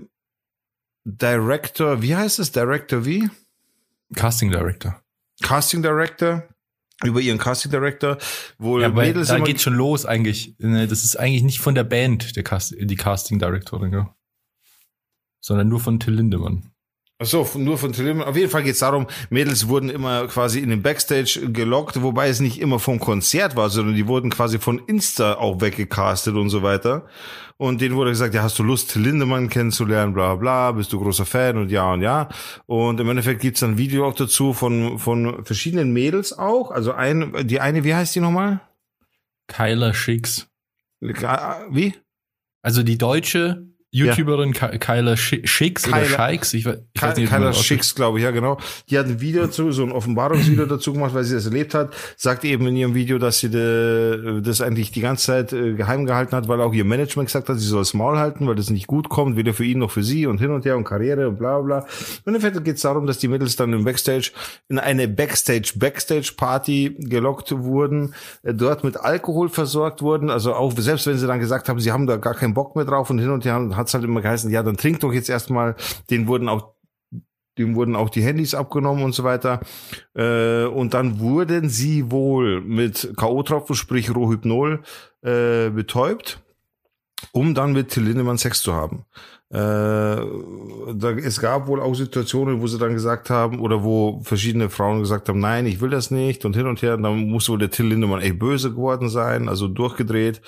Speaker 1: Director, wie heißt es? Director wie?
Speaker 2: Casting Director.
Speaker 1: Casting Director, über ihren Casting Director, wohl
Speaker 2: Ja,
Speaker 1: Mädels
Speaker 2: da geht schon los eigentlich. Ne, Das ist eigentlich nicht von der Band, der Cast die Casting Directorin, ja. sondern nur von Till Lindemann.
Speaker 1: Ach so, nur von Till Auf jeden Fall geht's darum, Mädels wurden immer quasi in den Backstage gelockt, wobei es nicht immer vom Konzert war, sondern die wurden quasi von Insta auch weggecastet und so weiter. Und denen wurde gesagt, ja, hast du Lust, Till Lindemann kennenzulernen, bla bla, bist du großer Fan und ja und ja. Und im Endeffekt gibt's dann ein Video auch dazu von, von verschiedenen Mädels auch. Also ein, die eine, wie heißt die nochmal?
Speaker 2: Kyla Schicks.
Speaker 1: Wie?
Speaker 2: Also die deutsche YouTuberin Ky- Kyla Schi- Schicks oder
Speaker 1: Kyla-
Speaker 2: Scheiks, ich, we- ich weiß nicht, ausspricht.
Speaker 1: Schicks, glaube ich, ja genau. Die hat ein Video dazu, so ein Offenbarungsvideo dazu gemacht, weil sie das erlebt hat. Sagt eben in ihrem Video, dass sie de, das eigentlich die ganze Zeit äh, geheim gehalten hat, weil auch ihr Management gesagt hat, sie soll das Maul halten, weil das nicht gut kommt, weder für ihn noch für sie und hin und her und Karriere und bla bla. Im Endeffekt geht es darum, dass die Mädels dann im Backstage in eine Backstage-Backstage-Party gelockt wurden, äh, dort mit Alkohol versorgt wurden, also auch selbst wenn sie dann gesagt haben, sie haben da gar keinen Bock mehr drauf und hin und her hat es halt immer geheißen, ja, dann trink doch jetzt erstmal, denen wurden auch dem wurden auch die Handys abgenommen und so weiter. Äh, und dann wurden sie wohl mit K.O.-Tropfen, sprich Rohypnol, äh, betäubt, um dann mit Till Lindemann Sex zu haben. Äh, da, es gab wohl auch Situationen, wo sie dann gesagt haben, oder wo verschiedene Frauen gesagt haben, nein, ich will das nicht und hin und her. Und dann muss wohl der Till Lindemann echt böse geworden sein, also durchgedreht.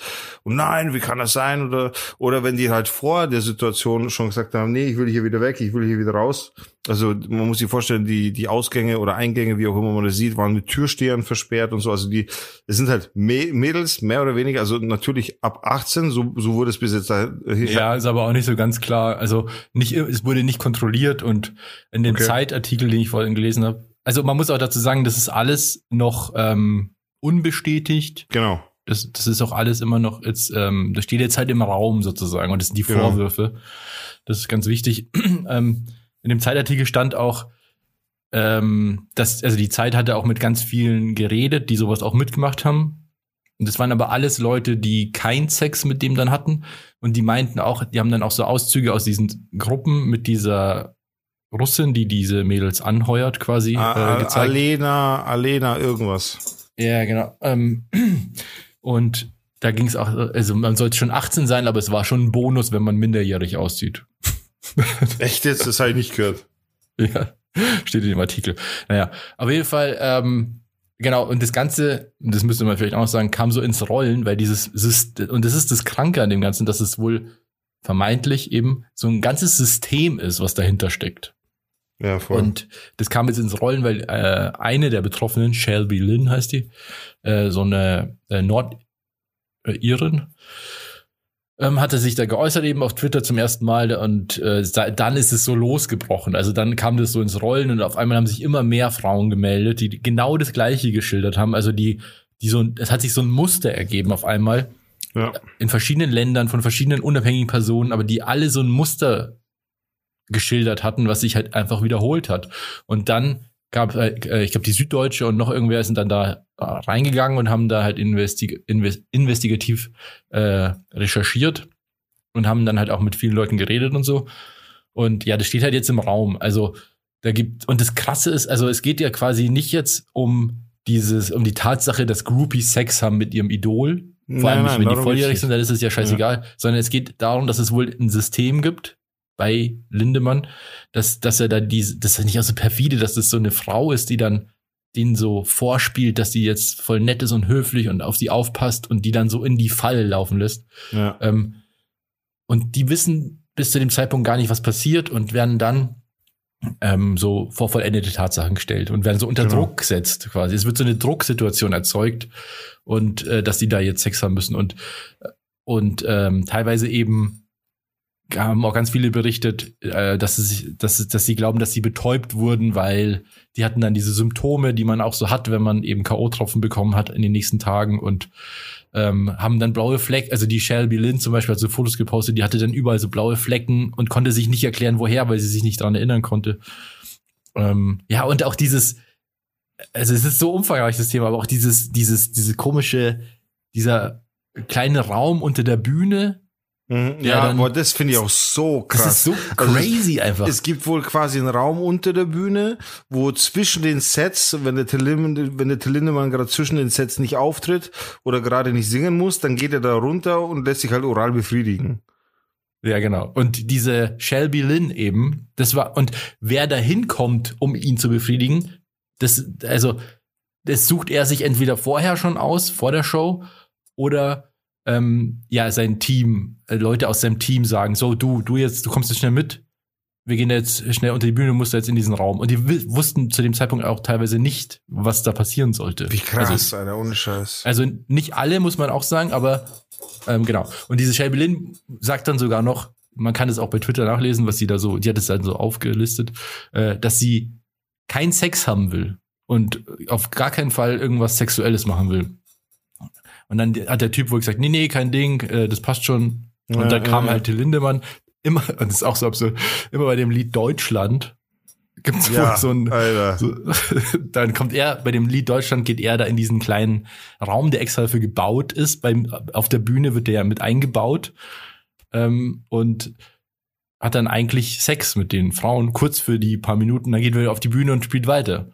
Speaker 1: Und nein, wie kann das sein? Oder, oder wenn die halt vor der Situation schon gesagt haben, nee, ich will hier wieder weg, ich will hier wieder raus. Also man muss sich vorstellen, die, die Ausgänge oder Eingänge, wie auch immer man das sieht, waren mit Türstehern versperrt und so. Also die, es sind halt Mä- Mädels, mehr oder weniger, also natürlich ab 18, so, so wurde es bis jetzt. da-
Speaker 2: Ja, ist aber auch nicht so ganz klar. Also nicht, es wurde nicht kontrolliert und in dem
Speaker 1: Okay.
Speaker 2: Zeitartikel, den ich vorhin gelesen habe, also man muss auch dazu sagen, das ist alles noch ähm, unbestätigt.
Speaker 1: Genau.
Speaker 2: Das, das ist auch alles immer noch jetzt, ähm, das steht jetzt halt im Raum sozusagen und das sind die
Speaker 1: Genau.
Speaker 2: Vorwürfe. Das ist ganz wichtig. ähm, in dem Zeitartikel stand auch, ähm, dass, also die Zeit hatte auch mit ganz vielen geredet, die sowas auch mitgemacht haben. Und das waren aber alles Leute, die keinen Sex mit dem dann hatten. Und die meinten auch, die haben dann auch so Auszüge aus diesen Gruppen mit dieser Russin, die diese Mädels anheuert, quasi
Speaker 1: A-
Speaker 2: äh, gezeigt.
Speaker 1: Alena, Alena, irgendwas.
Speaker 2: Ja, genau. Ähm, und da ging es auch, also man sollte schon 18 sein, aber es war schon ein Bonus, wenn man minderjährig aussieht.
Speaker 1: Echt jetzt? Das habe ich nicht gehört.
Speaker 2: Ja, steht in dem Artikel. Naja, auf jeden Fall, ähm, genau, und das Ganze, das müsste man vielleicht auch noch sagen, kam so ins Rollen, weil dieses, Syst- und das ist das Kranke an dem Ganzen, dass es wohl vermeintlich eben so ein ganzes System ist, was dahinter steckt.
Speaker 1: Ja, voll.
Speaker 2: Und das kam jetzt ins Rollen, weil äh, eine der Betroffenen, Shelby Lynn heißt die, äh, so eine äh, Nordirin, ähm, hatte sich da geäußert eben auf Twitter zum ersten Mal und äh, dann ist es so losgebrochen. Also dann kam das so ins Rollen und auf einmal haben sich immer mehr Frauen gemeldet, die genau das Gleiche geschildert haben. Also die, die so, es hat sich so ein Muster ergeben auf einmal
Speaker 1: ja.
Speaker 2: in verschiedenen Ländern von verschiedenen unabhängigen Personen, aber die alle so ein Muster geschildert hatten, was sich halt einfach wiederholt hat. Und dann gab, äh, ich glaube, die Süddeutsche und noch irgendwer sind dann da reingegangen und haben da halt investig invest investigativ äh, recherchiert und haben dann halt auch mit vielen Leuten geredet und so. Und ja, das steht halt jetzt im Raum. Also da gibt, und das Krasse ist, also es geht ja quasi nicht jetzt um dieses, um die Tatsache, dass Groupies Sex haben mit ihrem Idol. Vor allem nicht, wenn die volljährig sind, dann ist es ja scheißegal. Ja. Sondern es geht darum, dass es wohl ein System gibt, bei Lindemann, dass, dass er da diese, das ist nicht auch so perfide, dass das so eine Frau ist, die dann den so vorspielt, dass die jetzt voll nett ist und höflich und auf sie aufpasst und die dann so in die Falle laufen lässt.
Speaker 1: Ja.
Speaker 2: Ähm, und die wissen bis zu dem Zeitpunkt gar nicht, was passiert und werden dann ähm, so vor vollendete Tatsachen gestellt und werden so unter genau. Druck gesetzt quasi. Es wird so eine Drucksituation erzeugt und äh, dass die da jetzt Sex haben müssen und und ähm, teilweise eben haben auch ganz viele berichtet, äh, dass, sie, dass, dass sie glauben, dass sie betäubt wurden, weil die hatten dann diese Symptome, die man auch so hat, wenn man eben K.O.-Tropfen bekommen hat in den nächsten Tagen und ähm, haben dann blaue Flecken, also die Shelby Lynn zum Beispiel hat so Fotos gepostet, die hatte dann überall so blaue Flecken und konnte sich nicht erklären, woher, weil sie sich nicht daran erinnern konnte. Ähm, ja, und auch dieses, also es ist so umfangreich, das Thema, aber auch dieses, dieses, diese komische, dieser kleine Raum unter der Bühne,
Speaker 1: Mhm. Ja, ja dann, aber das finde ich auch so krass. Das
Speaker 2: ist so also crazy also einfach.
Speaker 1: Es gibt wohl quasi einen Raum unter der Bühne, wo zwischen den Sets, wenn der Till wenn der Till Lindemann gerade zwischen den Sets nicht auftritt oder gerade nicht singen muss, dann geht er da runter und lässt sich halt oral befriedigen.
Speaker 2: Ja, genau. Und diese Shelby Lynn eben, das war, und wer da hinkommt, um ihn zu befriedigen, das, also, das sucht er sich entweder vorher schon aus, vor der Show, oder ähm, ja, sein Team, äh, Leute aus seinem Team sagen, so, du, du jetzt, du kommst jetzt schnell mit, wir gehen jetzt schnell unter die Bühne, musst du jetzt in diesen Raum. Und die wussten zu dem Zeitpunkt auch teilweise nicht, was da passieren sollte.
Speaker 1: Wie krass, also, Alter, ohne Scheiß.
Speaker 2: Also nicht alle, muss man auch sagen, aber ähm, genau. Und diese Shelby Lynn sagt dann sogar noch, man kann es auch bei Twitter nachlesen, was sie da so, die hat es dann so aufgelistet, äh, dass sie keinen Sex haben will und auf gar keinen Fall irgendwas Sexuelles machen will. Und dann hat der Typ wohl gesagt, nee, nee, kein Ding, äh, das passt schon. Und ja, dann kam ja, halt die Lindemann, immer, und das ist auch so absurd, immer bei dem Lied Deutschland gibt's ja, wohl so ein, so, dann kommt er, bei dem Lied Deutschland geht er da in diesen kleinen Raum, der extra dafür gebaut ist. Beim, auf der Bühne wird der ja mit eingebaut. Ähm, und hat dann eigentlich Sex mit den Frauen, kurz für die paar Minuten, dann geht er auf die Bühne und spielt weiter.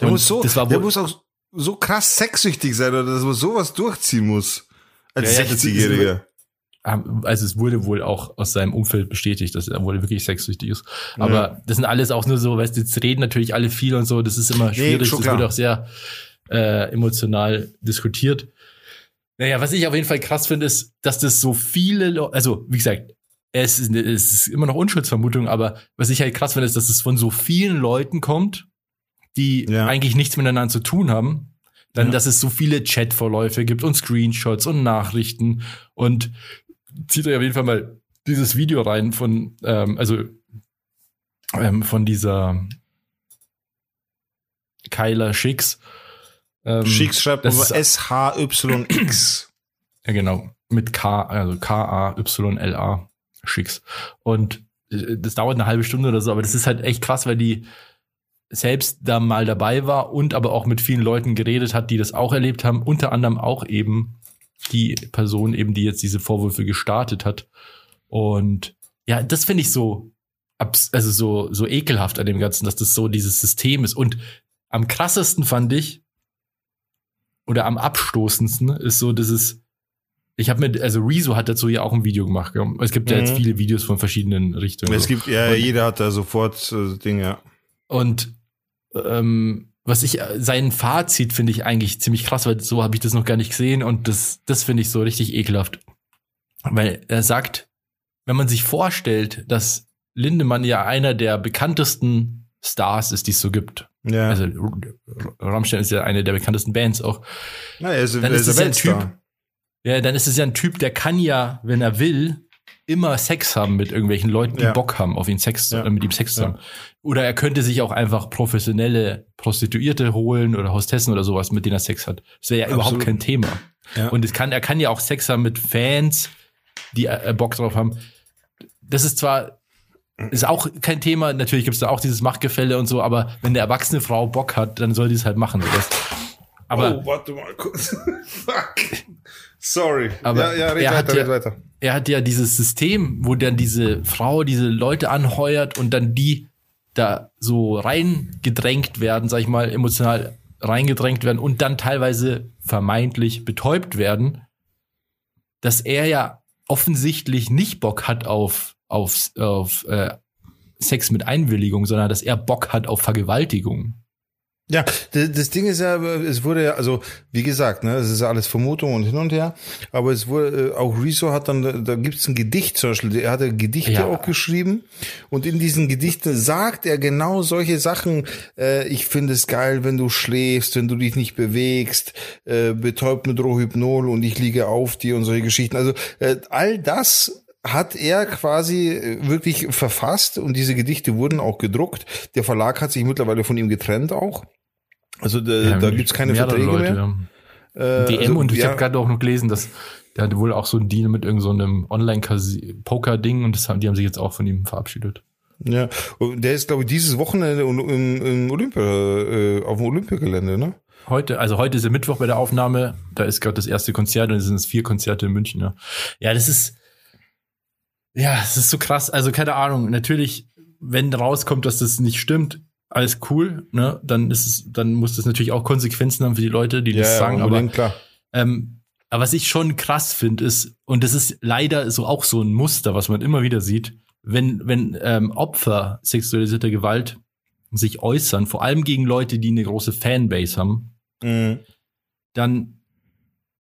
Speaker 1: Der und muss so, das war wohl, der muss auch so krass sexsüchtig sein oder dass man sowas durchziehen muss. Als ja, 60-Jähriger.
Speaker 2: Also es wurde wohl auch aus seinem Umfeld bestätigt, dass er wohl wirklich sexsüchtig ist. Aber ja. das sind alles auch nur so, weißt du, jetzt reden natürlich alle viel und so, das ist immer schwierig, nee, das wird auch sehr äh, emotional diskutiert. Naja, was ich auf jeden Fall krass finde, ist, dass das so viele Leute, also wie gesagt, es ist, es ist immer noch Unschuldsvermutung, aber was ich halt krass finde, ist, dass es von so vielen Leuten kommt, die ja. eigentlich nichts miteinander zu tun haben. Dann, ja. dass es so viele Chatverläufe gibt und Screenshots und Nachrichten und zieht euch auf jeden Fall mal dieses Video rein von, ähm, also ähm, von dieser Kyla Schicks.
Speaker 1: Ähm, Schicks schreibt S-H-Y-X.
Speaker 2: Ja, genau. Mit K, also K-A-Y-L-A. Schicks. Und äh, das dauert eine halbe Stunde oder so, aber das ist halt echt krass, weil die selbst da mal dabei war und aber auch mit vielen Leuten geredet hat, die das auch erlebt haben, unter anderem auch eben die Person eben, die jetzt diese Vorwürfe gestartet hat. Und ja, das finde ich so, also so, so ekelhaft an dem Ganzen, dass das so dieses System ist. Und am krassesten fand ich, oder am abstoßendsten, ist so dieses, ich habe mir, also Rezo hat dazu ja auch ein Video gemacht. Es gibt mhm. ja jetzt mhm. viele Videos von verschiedenen Richtungen.
Speaker 1: Es gibt, ja, und, jeder hat da sofort äh, Dinge.
Speaker 2: Und ähm, was ich, sein Fazit finde ich eigentlich ziemlich krass, weil so habe ich das noch gar nicht gesehen und das, das finde ich so richtig ekelhaft. Weil er sagt, wenn man sich vorstellt, dass Lindemann ja einer der bekanntesten Stars ist, die es so gibt.
Speaker 1: Ja.
Speaker 2: Also Rammstein ist ja eine der bekanntesten Bands auch.
Speaker 1: Na, er ist,
Speaker 2: Dann
Speaker 1: er
Speaker 2: ist
Speaker 1: ist
Speaker 2: ja ein
Speaker 1: Weltstar.
Speaker 2: Ja, dann ist es ja ein Typ, der kann ja, wenn er will, immer Sex haben mit irgendwelchen Leuten, die
Speaker 1: Ja.
Speaker 2: Bock haben, auf ihn Sex,
Speaker 1: Ja.
Speaker 2: äh, mit ihm Sex zu haben. Oder er könnte sich auch einfach professionelle Prostituierte holen oder Hostessen oder sowas, mit denen er Sex hat. Das wäre ja überhaupt
Speaker 1: Absolut.
Speaker 2: kein Thema. Und es kann, er kann ja auch Sex haben mit Fans, die äh, Bock drauf haben. Das ist zwar ist auch kein Thema, natürlich gibt es da auch dieses Machtgefälle und so, aber wenn eine erwachsene Frau Bock hat, dann soll die es halt machen. Das. Aber
Speaker 1: oh, warte mal kurz. Fuck. Sorry.
Speaker 2: Aber
Speaker 1: ja, ja, red
Speaker 2: er hat
Speaker 1: weiter,
Speaker 2: ja-
Speaker 1: red weiter.
Speaker 2: er hat ja dieses System, wo dann diese Frau diese Leute anheuert und dann die da so reingedrängt werden, sag ich mal, emotional reingedrängt werden und dann teilweise vermeintlich betäubt werden, dass er ja offensichtlich nicht Bock hat auf, auf, auf äh, Sex mit Einwilligung, sondern dass er Bock hat auf Vergewaltigung.
Speaker 1: Ja, das, das Ding ist ja, es wurde ja, also wie gesagt, ne, es ist ja alles Vermutung und hin und her, aber es wurde, äh, auch Rezo hat dann, da gibt's ein Gedicht zum Beispiel, er hatte Gedichte
Speaker 2: Ja.
Speaker 1: auch geschrieben und in diesen Gedichten sagt er genau solche Sachen, äh, ich finde es geil, wenn du schläfst, wenn du dich nicht bewegst, äh, betäubt mit Rohhypnol und ich liege auf dir und solche Geschichten, also äh, all das hat er quasi äh, wirklich verfasst und diese Gedichte wurden auch gedruckt. Der Verlag hat sich mittlerweile von ihm getrennt auch. Also da, da gibt's keine
Speaker 2: mehrere
Speaker 1: Verträge
Speaker 2: Leute,
Speaker 1: mehr.
Speaker 2: ja.
Speaker 1: Äh,
Speaker 2: DM
Speaker 1: also,
Speaker 2: und ich
Speaker 1: ja,
Speaker 2: habe gerade auch noch gelesen, dass der hatte wohl auch so einen Deal mit irgendeinem so Online-Poker-Ding und das haben, die haben sich jetzt auch von ihm verabschiedet.
Speaker 1: ja. Und der ist, glaube ich, dieses Wochenende im, im, Olympia, äh, auf dem Olympiagelände, ne?
Speaker 2: Heute, also heute ist der Mittwoch bei der Aufnahme, da ist gerade das erste Konzert und es sind es vier Konzerte in München, ja. Ja, das ist, ja, es ist so krass. Also keine Ahnung, natürlich, wenn rauskommt, dass das nicht stimmt, alles cool, ne, dann ist es, dann muss das natürlich auch Konsequenzen haben für die Leute, die das sagen, aber
Speaker 1: klar.
Speaker 2: Ähm, aber was ich schon krass finde, ist, und das ist leider so auch so ein Muster, was man immer wieder sieht, wenn, wenn ähm, Opfer sexualisierter Gewalt sich äußern, vor allem gegen Leute, die eine große Fanbase haben,
Speaker 1: Mhm.
Speaker 2: dann,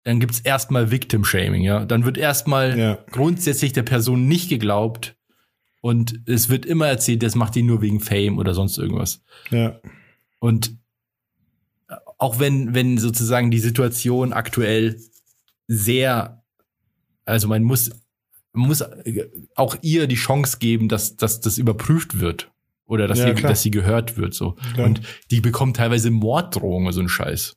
Speaker 2: dann gibt's erstmal Victim Shaming, ja. Dann wird erstmal
Speaker 1: Ja.
Speaker 2: grundsätzlich der Person nicht geglaubt und es wird immer erzählt, das macht die nur wegen Fame oder sonst irgendwas.
Speaker 1: Ja.
Speaker 2: Und auch wenn, wenn sozusagen die Situation aktuell sehr, also man muss, muss auch ihr die Chance geben, dass, dass das überprüft wird. Oder dass,
Speaker 1: Ja,
Speaker 2: sie,
Speaker 1: klar.
Speaker 2: dass sie gehört wird, so.
Speaker 1: Klar.
Speaker 2: Und die bekommt teilweise Morddrohungen, so ein Scheiß.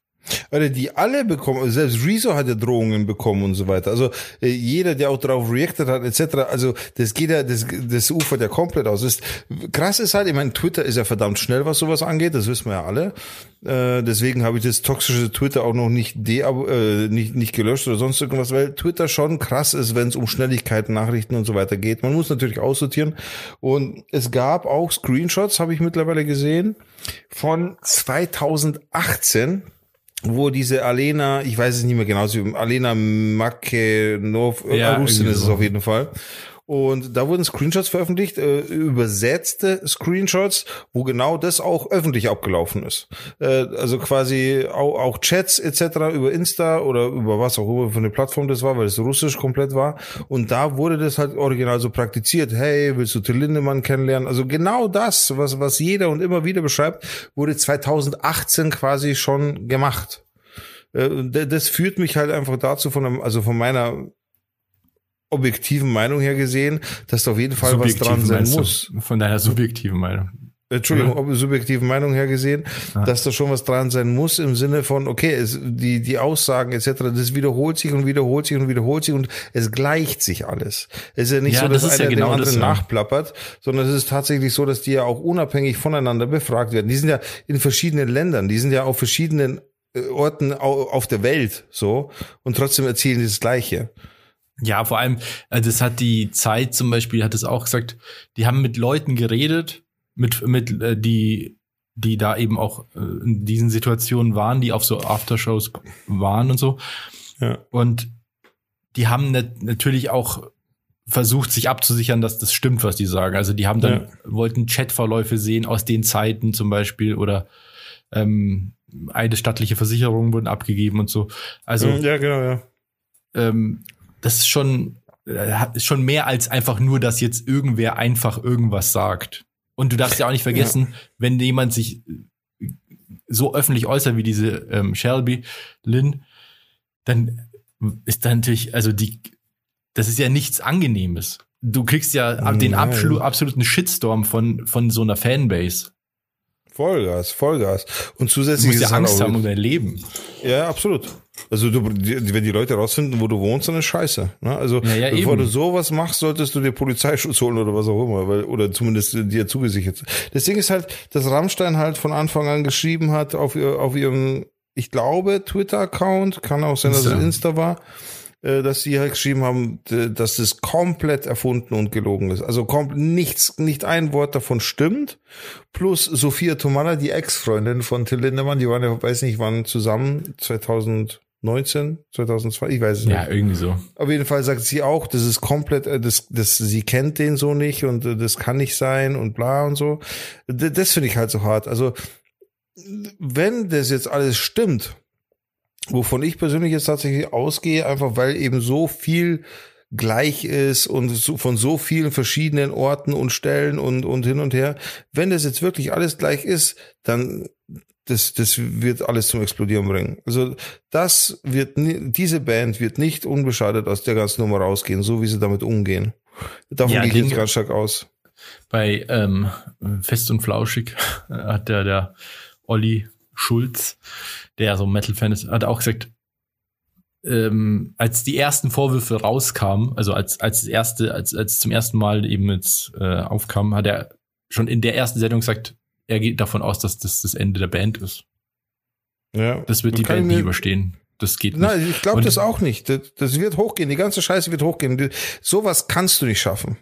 Speaker 1: Alter, die alle bekommen, selbst Rezo hat ja Drohungen bekommen und so weiter. Also äh, jeder, der auch darauf reacted hat, etc. Also das geht ja, das, das ufert ja komplett aus. Das, krass ist halt, ich meine, Twitter ist ja verdammt schnell, was sowas angeht, das wissen wir ja alle. Äh, deswegen habe ich das toxische Twitter auch noch nicht, de äh, nicht, nicht gelöscht oder sonst irgendwas, weil Twitter schon krass ist, wenn es um Schnelligkeiten, Nachrichten und so weiter geht. Man muss natürlich aussortieren. Und es gab auch Screenshots, habe ich mittlerweile gesehen, von 2018 wo diese Alena, ich weiß es nicht mehr genau, Alena Makenov,
Speaker 2: Ja,
Speaker 1: Russin ist es
Speaker 2: so.
Speaker 1: auf jeden Fall. Und da wurden Screenshots veröffentlicht, äh, übersetzte Screenshots, wo genau das auch öffentlich abgelaufen ist. Äh, also quasi auch, auch Chats etc. über Insta oder über was auch immer für eine Plattform das war, weil es russisch komplett war. Und da wurde das halt original so praktiziert. Hey, willst du Till Lindemann kennenlernen? Also genau das, was, was jeder und immer wieder beschreibt, wurde 2018 quasi schon gemacht. Äh, Das führt mich halt einfach dazu von einem, also von meiner objektiven Meinung her gesehen, dass da auf jeden Fall was
Speaker 2: Subjektiv
Speaker 1: dran sein
Speaker 2: du?
Speaker 1: muss.
Speaker 2: Von deiner subjektiven Meinung.
Speaker 1: Entschuldigung, ob subjektive Meinung her gesehen,
Speaker 2: Ja.
Speaker 1: dass da schon was dran sein muss im Sinne von, okay, es, die, die Aussagen etc., das wiederholt sich und wiederholt sich und wiederholt sich und es gleicht sich alles. Es ist ja nicht
Speaker 2: Ja,
Speaker 1: so, dass
Speaker 2: das ist ja
Speaker 1: einer
Speaker 2: genau
Speaker 1: dem
Speaker 2: das,
Speaker 1: anderen
Speaker 2: ja.
Speaker 1: nachplappert, sondern es ist tatsächlich so, dass die ja auch unabhängig voneinander befragt werden. Die sind ja in verschiedenen Ländern, die sind ja auf verschiedenen äh, Orten au- auf der Welt so und trotzdem erzählen die das Gleiche.
Speaker 2: Ja, vor allem, also das hat die Zeit zum Beispiel, hat es auch gesagt, die haben mit Leuten geredet, mit, mit, äh, die, die da eben auch äh, in diesen Situationen waren, die auf so Aftershows waren und so.
Speaker 1: Ja.
Speaker 2: Und die haben natürlich auch versucht, sich abzusichern, dass das stimmt, was die sagen. Also die haben dann,
Speaker 1: Ja.
Speaker 2: wollten Chatverläufe sehen aus den Zeiten zum Beispiel oder ähm, eine stattliche Versicherung wurden abgegeben und so. Also
Speaker 1: ja, genau, ja.
Speaker 2: ähm, das ist schon, äh, ist schon mehr als einfach nur, dass jetzt irgendwer einfach irgendwas sagt. Und du darfst ja auch nicht vergessen, ja. wenn jemand sich äh, so öffentlich äußert wie diese ähm, Shelby Lynn, dann ist da natürlich, also die, das ist ja nichts Angenehmes. Du kriegst ja Nein. den absolu absoluten Shitstorm von, von so einer Fanbase.
Speaker 1: Vollgas, Vollgas. Und zusätzlich
Speaker 2: du musst ja Angst haben um dein Leben.
Speaker 1: Ja, absolut. Also du, wenn die Leute rausfinden, wo du wohnst, dann ist scheiße. Ne? Also
Speaker 2: ja, ja,
Speaker 1: bevor
Speaker 2: eben.
Speaker 1: du sowas machst, solltest du dir Polizeischutz holen oder was auch immer, weil, oder zumindest dir zugesichert. Das Ding ist halt, dass Rammstein halt von Anfang an geschrieben hat auf, auf ihrem, ich glaube, Twitter-Account, kann auch sein, dass es Insta war, dass sie halt geschrieben haben, dass das komplett erfunden und gelogen ist. Also kommt nichts, nicht ein Wort davon stimmt. Plus Sophia Tomala, die Ex-Freundin von Till Lindemann, die waren ja, weiß nicht wann zusammen, 2019, 2002, ich weiß es nicht.
Speaker 2: Ja, irgendwie so.
Speaker 1: Auf jeden Fall sagt sie auch, das ist komplett, äh, das, das, sie kennt den so nicht und äh, das kann nicht sein und bla und so. Das finde ich halt so hart. Also, wenn das jetzt alles stimmt, wovon ich persönlich jetzt tatsächlich ausgehe, einfach weil eben so viel gleich ist und so, von so vielen verschiedenen Orten und Stellen und, und hin und her. Wenn das jetzt wirklich alles gleich ist, dann das, das wird alles zum Explodieren bringen. Also das wird, diese Band wird nicht unbeschadet aus der ganzen Nummer rausgehen, so wie sie damit umgehen. Davon ja, gehe ich ganz stark aus.
Speaker 2: Bei ähm, Fest und Flauschig hat der, der Olli Schulz, der so ein Metal-Fan ist, hat auch gesagt, ähm, als die ersten Vorwürfe rauskamen, also als als das erste, als als zum ersten Mal eben jetzt äh, aufkam, hat er schon in der ersten Sendung gesagt, er geht davon aus, dass das das Ende der Band ist. Ja. Das wird die Band nie überstehen. Das geht nicht.
Speaker 1: Nein, ich glaube das auch nicht. Das, das wird hochgehen. Die ganze Scheiße wird hochgehen. Sowas kannst du nicht schaffen.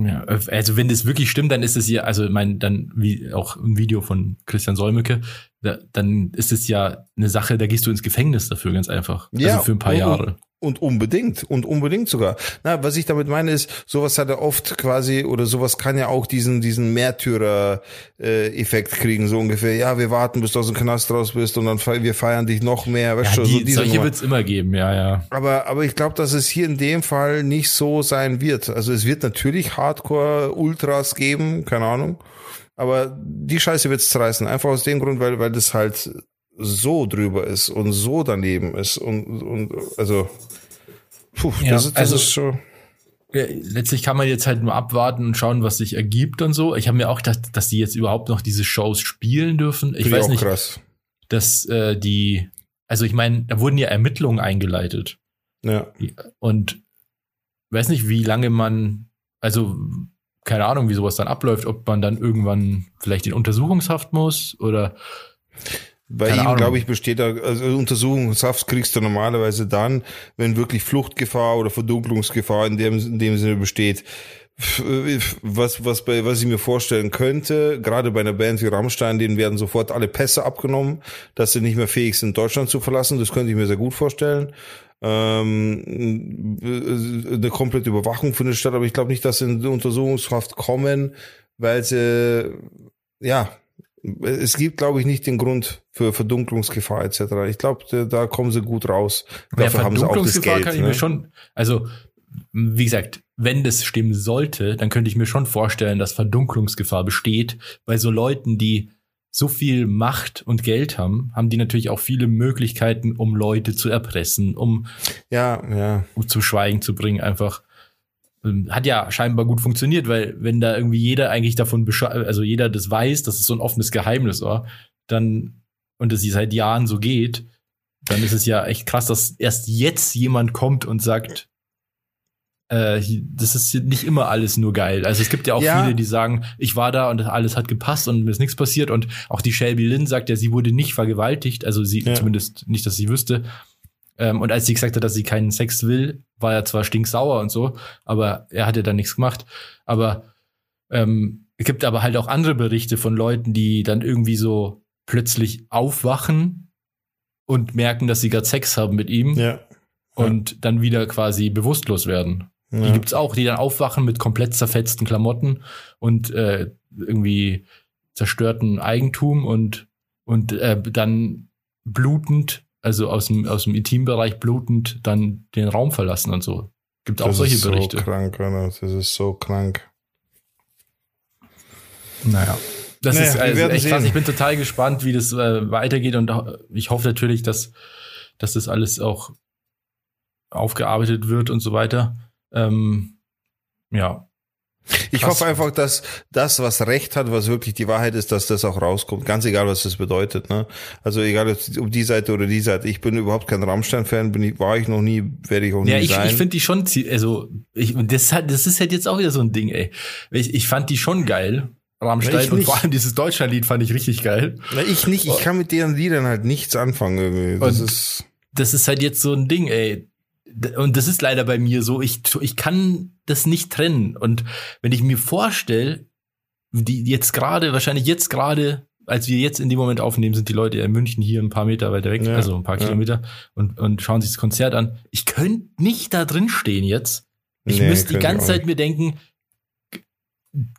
Speaker 2: Ja, also wenn das wirklich stimmt, dann ist es ja, also mein, dann wie auch ein Video von Christian Solmecke, da, dann ist es ja eine Sache, da gehst du ins Gefängnis dafür, ganz einfach.
Speaker 1: Ja,
Speaker 2: also für ein paar
Speaker 1: und,
Speaker 2: Jahre.
Speaker 1: Und unbedingt, und unbedingt sogar. Na, was ich damit meine ist, sowas hat er oft quasi, oder sowas kann ja auch diesen, diesen Märtyrer-Effekt kriegen, so ungefähr. Ja, wir warten, bis du aus dem Knast raus bist und dann wir feiern dich noch mehr.
Speaker 2: Weißt ja, die, so solche wird es immer geben, ja, ja.
Speaker 1: Aber, aber ich glaube, dass es hier in dem Fall nicht so sein wird. Also es wird natürlich Hardcore-Ultras geben, keine Ahnung. Aber die Scheiße wird's zerreißen. Einfach aus dem Grund, weil, weil das halt so drüber ist und so daneben ist und, und also, puh, ja, das, ist, das
Speaker 2: also,
Speaker 1: ist schon.
Speaker 2: Ja, letztlich kann man jetzt halt nur abwarten und schauen, was sich ergibt und so. Ich habe mir auch gedacht, dass die jetzt überhaupt noch diese Shows spielen dürfen. Ich weiß nicht,
Speaker 1: krass.
Speaker 2: dass äh, die, also ich meine, da wurden ja Ermittlungen eingeleitet.
Speaker 1: Ja.
Speaker 2: Und weiß nicht, wie lange man, also keine Ahnung, wie sowas dann abläuft, ob man dann irgendwann vielleicht in Untersuchungshaft muss oder
Speaker 1: bei Keine ihm, glaube ich, besteht da, also Untersuchungshaft kriegst du normalerweise dann, wenn wirklich Fluchtgefahr oder Verdunklungsgefahr in dem, in dem Sinne besteht. Was, was, bei, was ich mir vorstellen könnte, gerade bei einer Band wie Rammstein, denen werden sofort alle Pässe abgenommen, dass sie nicht mehr fähig sind, Deutschland zu verlassen. Das könnte ich mir sehr gut vorstellen. Ähm, eine komplette Überwachung findet statt, aber ich glaube nicht, dass sie in Untersuchungshaft kommen, weil sie, ja, es gibt, glaube ich, nicht den Grund für Verdunklungsgefahr etc. Ich glaube, da kommen sie gut raus.
Speaker 2: Dafür ja, haben sie auch das Geld. Kann ich ne? mir schon, also wie gesagt, wenn das stimmen sollte, dann könnte ich mir schon vorstellen, dass Verdunklungsgefahr besteht, bei so Leuten, die so viel Macht und Geld haben, haben die natürlich auch viele Möglichkeiten, um Leute zu erpressen, um
Speaker 1: ja, ja.
Speaker 2: Um zu Schweigen zu bringen, einfach. Ähm, hat ja scheinbar gut funktioniert, weil wenn da irgendwie jeder eigentlich davon Bescheid, also jeder das weiß, dass es so ein offenes Geheimnis war, dann und es seit Jahren so geht, dann ist es ja echt krass, dass erst jetzt jemand kommt und sagt, äh, das ist nicht immer alles nur geil. Also es gibt ja auch ja. viele, die sagen, ich war da und alles hat gepasst und mir ist nichts passiert. Und auch die Shelby Lynn sagt ja, sie wurde nicht vergewaltigt, also sie ja. zumindest nicht, dass sie wüsste. Ähm, und als sie gesagt hat, dass sie keinen Sex will, war er zwar stinksauer und so, aber er hatte dann nichts gemacht. Aber ähm, es gibt aber halt auch andere Berichte von Leuten, die dann irgendwie so plötzlich aufwachen und merken, dass sie gerade Sex haben mit ihm
Speaker 1: ja.
Speaker 2: und ja. dann wieder quasi bewusstlos werden. Ja. Die gibt's auch, die dann aufwachen mit komplett zerfetzten Klamotten und äh, irgendwie zerstörten Eigentum und und äh, dann blutend also aus dem, aus dem Intimbereich blutend dann den Raum verlassen und so. Gibt auch solche Berichte.
Speaker 1: Das ist so krank, Alter. Das ist so krank.
Speaker 2: Naja. Das
Speaker 1: Naja,
Speaker 2: ist also echt krass.
Speaker 1: sehen.
Speaker 2: Ich bin total gespannt, wie das äh, weitergeht und ich hoffe natürlich, dass, dass das alles auch aufgearbeitet wird und so weiter. Ähm, ja.
Speaker 1: Ich
Speaker 2: Krass.
Speaker 1: hoffe einfach, dass das, was Recht hat, was wirklich die Wahrheit ist, dass das auch rauskommt. Ganz egal, was das bedeutet. Ne? Also egal, ob die Seite oder die Seite. Ich bin überhaupt kein Rammstein-Fan, bin ich, war ich noch nie, werde ich auch nie
Speaker 2: Ja, ich,
Speaker 1: sein.
Speaker 2: ich finde die schon, also ich, das, hat, das ist halt jetzt auch wieder so ein Ding, ey. Ich, ich fand die schon geil, Rammstein, und vor allem dieses Deutschlandlied fand ich richtig geil.
Speaker 1: Na, ich nicht. Ich kann mit deren Liedern halt nichts anfangen. Irgendwie. Das
Speaker 2: Und-
Speaker 1: ist
Speaker 2: das ist halt jetzt so ein Ding, ey. Und das ist leider bei mir so. Ich, ich kann das nicht trennen. Und wenn ich mir vorstelle, die jetzt gerade, wahrscheinlich jetzt gerade, als wir jetzt in dem Moment aufnehmen, sind die Leute in München hier ein paar Meter weiter weg,
Speaker 1: Ja,
Speaker 2: also ein paar
Speaker 1: ja.
Speaker 2: Kilometer, und, und schauen sich das Konzert an. Ich könnte nicht da drin stehen jetzt. Ich
Speaker 1: Nee,
Speaker 2: müsste die
Speaker 1: ich
Speaker 2: ganze Zeit mir denken,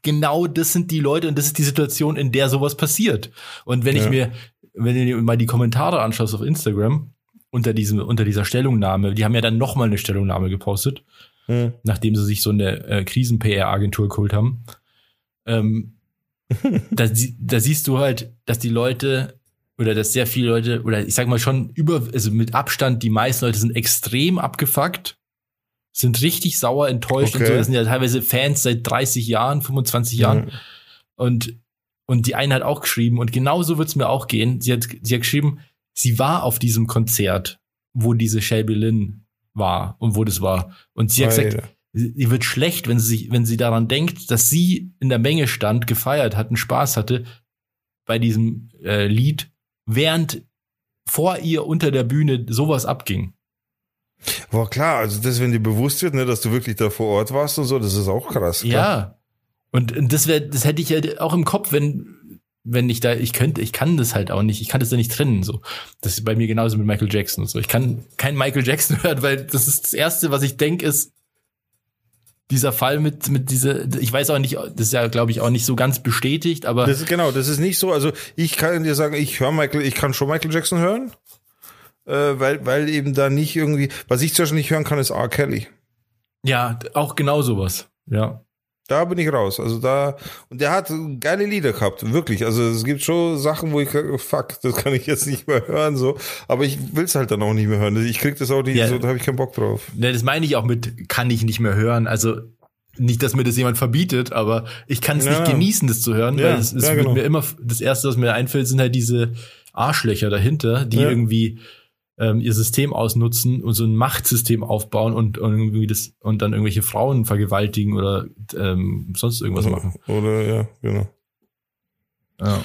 Speaker 2: genau das sind die Leute und das ist die Situation, in der sowas passiert. Und wenn ich
Speaker 1: Ja.
Speaker 2: mir, wenn du dir mal die Kommentare anschaust auf Instagram, unter diesem, unter dieser Stellungnahme, die haben ja dann nochmal eine Stellungnahme gepostet,
Speaker 1: Hm.
Speaker 2: nachdem sie sich so eine äh, Krisen-PR-Agentur geholt haben. Ähm, da, da siehst du halt, dass die Leute oder dass sehr viele Leute, oder ich sag mal schon über, also mit Abstand, die meisten Leute sind extrem abgefuckt, sind richtig sauer, enttäuscht und
Speaker 1: Okay.
Speaker 2: so. Das sind ja teilweise Fans seit 30 Jahren, 25 Jahren.
Speaker 1: Mhm.
Speaker 2: Und, und die eine hat auch geschrieben, und genauso wird's mir auch gehen. Sie hat, sie hat geschrieben, sie war auf diesem Konzert, wo diese Shelby Lynn war und wo das war. Und sie hat gesagt,
Speaker 1: Alter.
Speaker 2: sie- ihr wird schlecht, wenn sie sich, wenn sie daran denkt, dass sie in der Menge stand, gefeiert hat, einen Spaß hatte bei diesem äh, Lied, während vor ihr unter der Bühne sowas abging.
Speaker 1: War klar, also das, wenn dir bewusst wird, ne, dass du wirklich da vor Ort warst und so, das ist auch krass. Klar.
Speaker 2: Ja. Und, und das wäre, das hätte ich ja auch im Kopf, wenn, wenn ich da, ich könnte, ich kann das halt auch nicht, ich kann das ja nicht trennen, so. Das ist bei mir genauso mit Michael Jackson und so. Ich kann kein Michael Jackson hören, weil das ist das erste, was ich denke, ist dieser Fall mit, mit diese, ich weiß auch nicht, das ist ja, glaube ich, auch nicht so ganz bestätigt, aber
Speaker 1: Das ist genau, das ist nicht so. Also ich kann dir sagen, ich höre Michael, ich kann schon Michael Jackson hören, äh, weil weil eben da nicht irgendwie, was ich zum Beispiel nicht hören kann, ist R. Kelly.
Speaker 2: ja, auch genau sowas. Ja.
Speaker 1: Da bin ich raus. Also da und der hat geile Lieder gehabt, wirklich. Also es gibt schon Sachen, wo ich fuck, das kann ich jetzt nicht mehr hören so. Aber ich will es halt dann auch nicht mehr hören. Ich krieg das auch nicht,
Speaker 2: Ja.
Speaker 1: so, da habe ich keinen Bock drauf.
Speaker 2: Ne, das meine ich auch mit, kann ich nicht mehr hören. Also nicht, dass mir das jemand verbietet, aber ich kann es
Speaker 1: Ja.
Speaker 2: nicht genießen, das zu hören,
Speaker 1: Ja,
Speaker 2: weil es, es
Speaker 1: ja,
Speaker 2: wird
Speaker 1: genau.
Speaker 2: mir immer, das erste, was mir einfällt, sind halt diese Arschlöcher dahinter, die irgendwie ähm, ihr System ausnutzen und so ein Machtsystem aufbauen und, und irgendwie das und dann irgendwelche Frauen vergewaltigen oder ähm, sonst irgendwas machen.
Speaker 1: Oder ja, genau.
Speaker 2: Ja.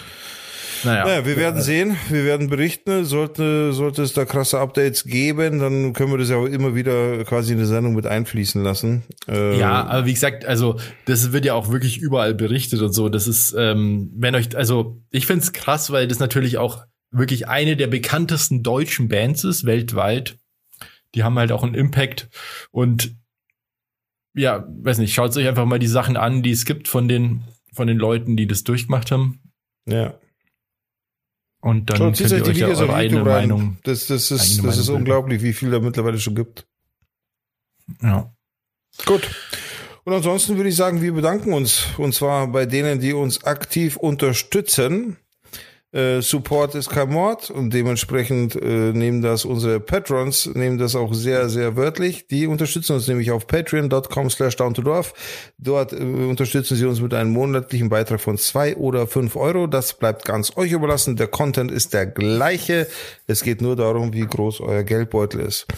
Speaker 2: Naja.
Speaker 1: Ja, wir werden sehen, wir werden berichten. Sollte, sollte es da krasse Updates geben, dann können wir das ja auch immer wieder quasi in die Sendung mit einfließen lassen. Äh,
Speaker 2: Ja, aber wie gesagt, also das wird ja auch wirklich überall berichtet und so. Das ist, ähm, wenn euch, also ich find's krass, weil das natürlich auch wirklich eine der bekanntesten deutschen Bands ist weltweit. Die haben halt auch einen Impact und ja, weiß nicht, schaut euch einfach mal die Sachen an, die es gibt von den von den Leuten, die das durchgemacht haben.
Speaker 1: ja.
Speaker 2: Und dann
Speaker 1: Schaut,
Speaker 2: könnt ihr
Speaker 1: euch die
Speaker 2: ja
Speaker 1: Videos auf
Speaker 2: eure eigene
Speaker 1: rein.
Speaker 2: Meinung.
Speaker 1: Das, das ist, das
Speaker 2: Meinung
Speaker 1: ist
Speaker 2: bilden.
Speaker 1: unglaublich, wie viel da mittlerweile schon gibt.
Speaker 2: Ja.
Speaker 1: Gut. Und ansonsten würde ich sagen, wir bedanken uns. Und zwar bei denen, die uns aktiv unterstützen. Äh, Support ist kein Mord und dementsprechend äh, nehmen das unsere Patrons, nehmen das auch sehr, sehr wörtlich. Die unterstützen uns nämlich auf patreon.com slash down to dorf. Dort äh, unterstützen sie uns mit einem monatlichen Beitrag von zwei oder fünf Euro. Das bleibt ganz euch überlassen. Der Content ist der gleiche. Es geht nur darum, wie groß euer Geldbeutel ist.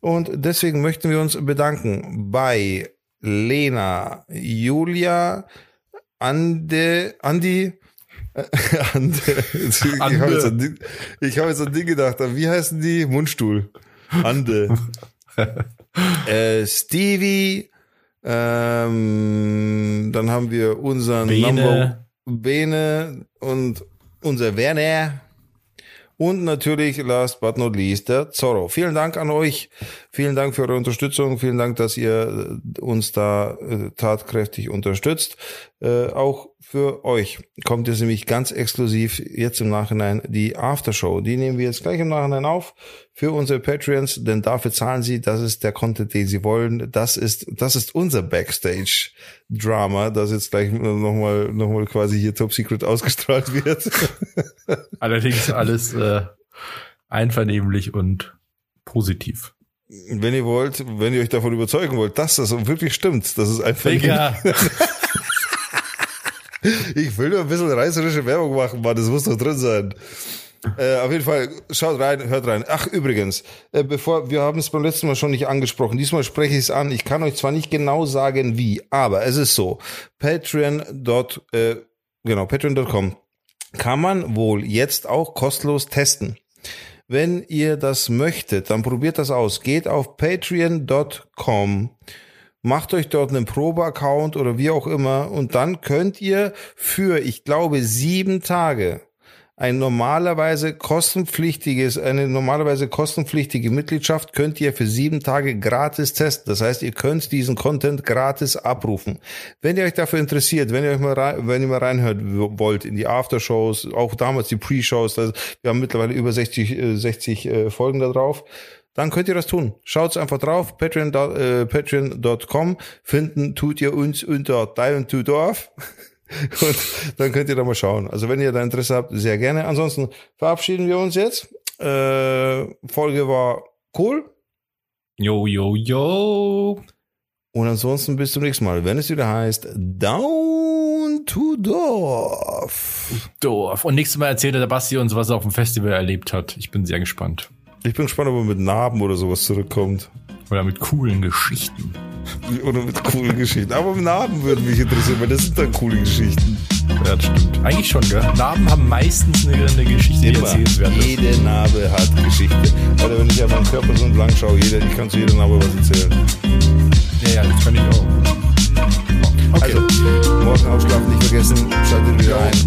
Speaker 1: Und deswegen möchten wir uns bedanken bei Lena, Julia, Ande, Andi, Ande, ich habe jetzt, an Ding- ich hab jetzt an Ding gedacht, wie heißen die? Mundstuhl. Ande. äh, Stevie, ähm, dann haben wir unseren
Speaker 2: Bene.
Speaker 1: Number Bene und unser Werner. Und natürlich, last but not least, der Zorro. Vielen Dank an euch. Vielen Dank für eure Unterstützung. Vielen Dank, dass ihr uns da äh, tatkräftig unterstützt. Äh, auch für euch kommt jetzt nämlich ganz exklusiv jetzt im Nachhinein die Aftershow. Die nehmen wir jetzt gleich im Nachhinein auf für unsere Patreons, denn dafür zahlen sie. Das ist der Content, den sie wollen. Das ist, das ist unser Backstage-Drama, das jetzt gleich nochmal, nochmal quasi hier Top Secret ausgestrahlt wird.
Speaker 2: Allerdings alles äh, einvernehmlich und positiv.
Speaker 1: Wenn ihr wollt, wenn ihr euch davon überzeugen wollt, dass das wirklich stimmt, das ist einfach.
Speaker 2: Digga.
Speaker 1: ich will nur ein bisschen reißerische Werbung machen, Mann, das muss doch drin sein. Äh, auf jeden Fall, schaut rein, hört rein. Ach, übrigens, äh, bevor, wir haben es beim letzten Mal schon nicht angesprochen. Diesmal spreche ich es an. Ich kann euch zwar nicht genau sagen, wie, aber es ist so. Patreon. Äh, genau, patreon.com kann man wohl jetzt auch kostenlos testen. Wenn ihr das möchtet, dann probiert das aus. Geht auf patreon.com, macht euch dort einen Probe-Account oder wie auch immer und dann könnt ihr für, ich glaube, sieben Tage ein normalerweise kostenpflichtiges, eine normalerweise kostenpflichtige Mitgliedschaft könnt ihr für sieben Tage gratis testen. Das heißt, ihr könnt diesen Content gratis abrufen. Wenn ihr euch dafür interessiert, wenn ihr euch mal rein, wenn ihr mal reinhört wollt in die Aftershows, auch damals die Pre-Shows, wir haben mittlerweile über 60, 60 äh, Folgen da drauf dann könnt ihr das tun. Schaut's einfach drauf, patreon.com, äh, patreon finden tut ihr uns unter Teil und Tudorf. Und dann könnt ihr da mal schauen. Also wenn ihr da Interesse habt, sehr gerne. Ansonsten verabschieden wir uns jetzt. Äh, Folge war cool.
Speaker 2: Jo, jo, jo.
Speaker 1: Und ansonsten bis zum nächsten Mal, wenn es wieder heißt Down to Dorf.
Speaker 2: Dorf. Und nächstes Mal erzählt der Basti uns, was er auf dem Festival erlebt hat. Ich bin sehr gespannt.
Speaker 1: Ich bin gespannt, ob er mit Narben oder sowas zurückkommt.
Speaker 2: Oder mit coolen Geschichten.
Speaker 1: Oder mit coolen Geschichten. Aber Narben würden mich interessieren, weil das sind dann coole Geschichten.
Speaker 2: Ja, das stimmt. Eigentlich schon, gell? Narben haben meistens eine, eine Geschichte,
Speaker 1: die erzählenswert ist. Jede Narbe hat Geschichte. Oder wenn ich auf meinen Körper so entlang schaue, jeder, ich kann zu jeder Narbe was erzählen.
Speaker 2: Ja, ja, das kann ich auch.
Speaker 1: Okay. Also, morgen aufschlafen nicht vergessen, schaltet wieder ein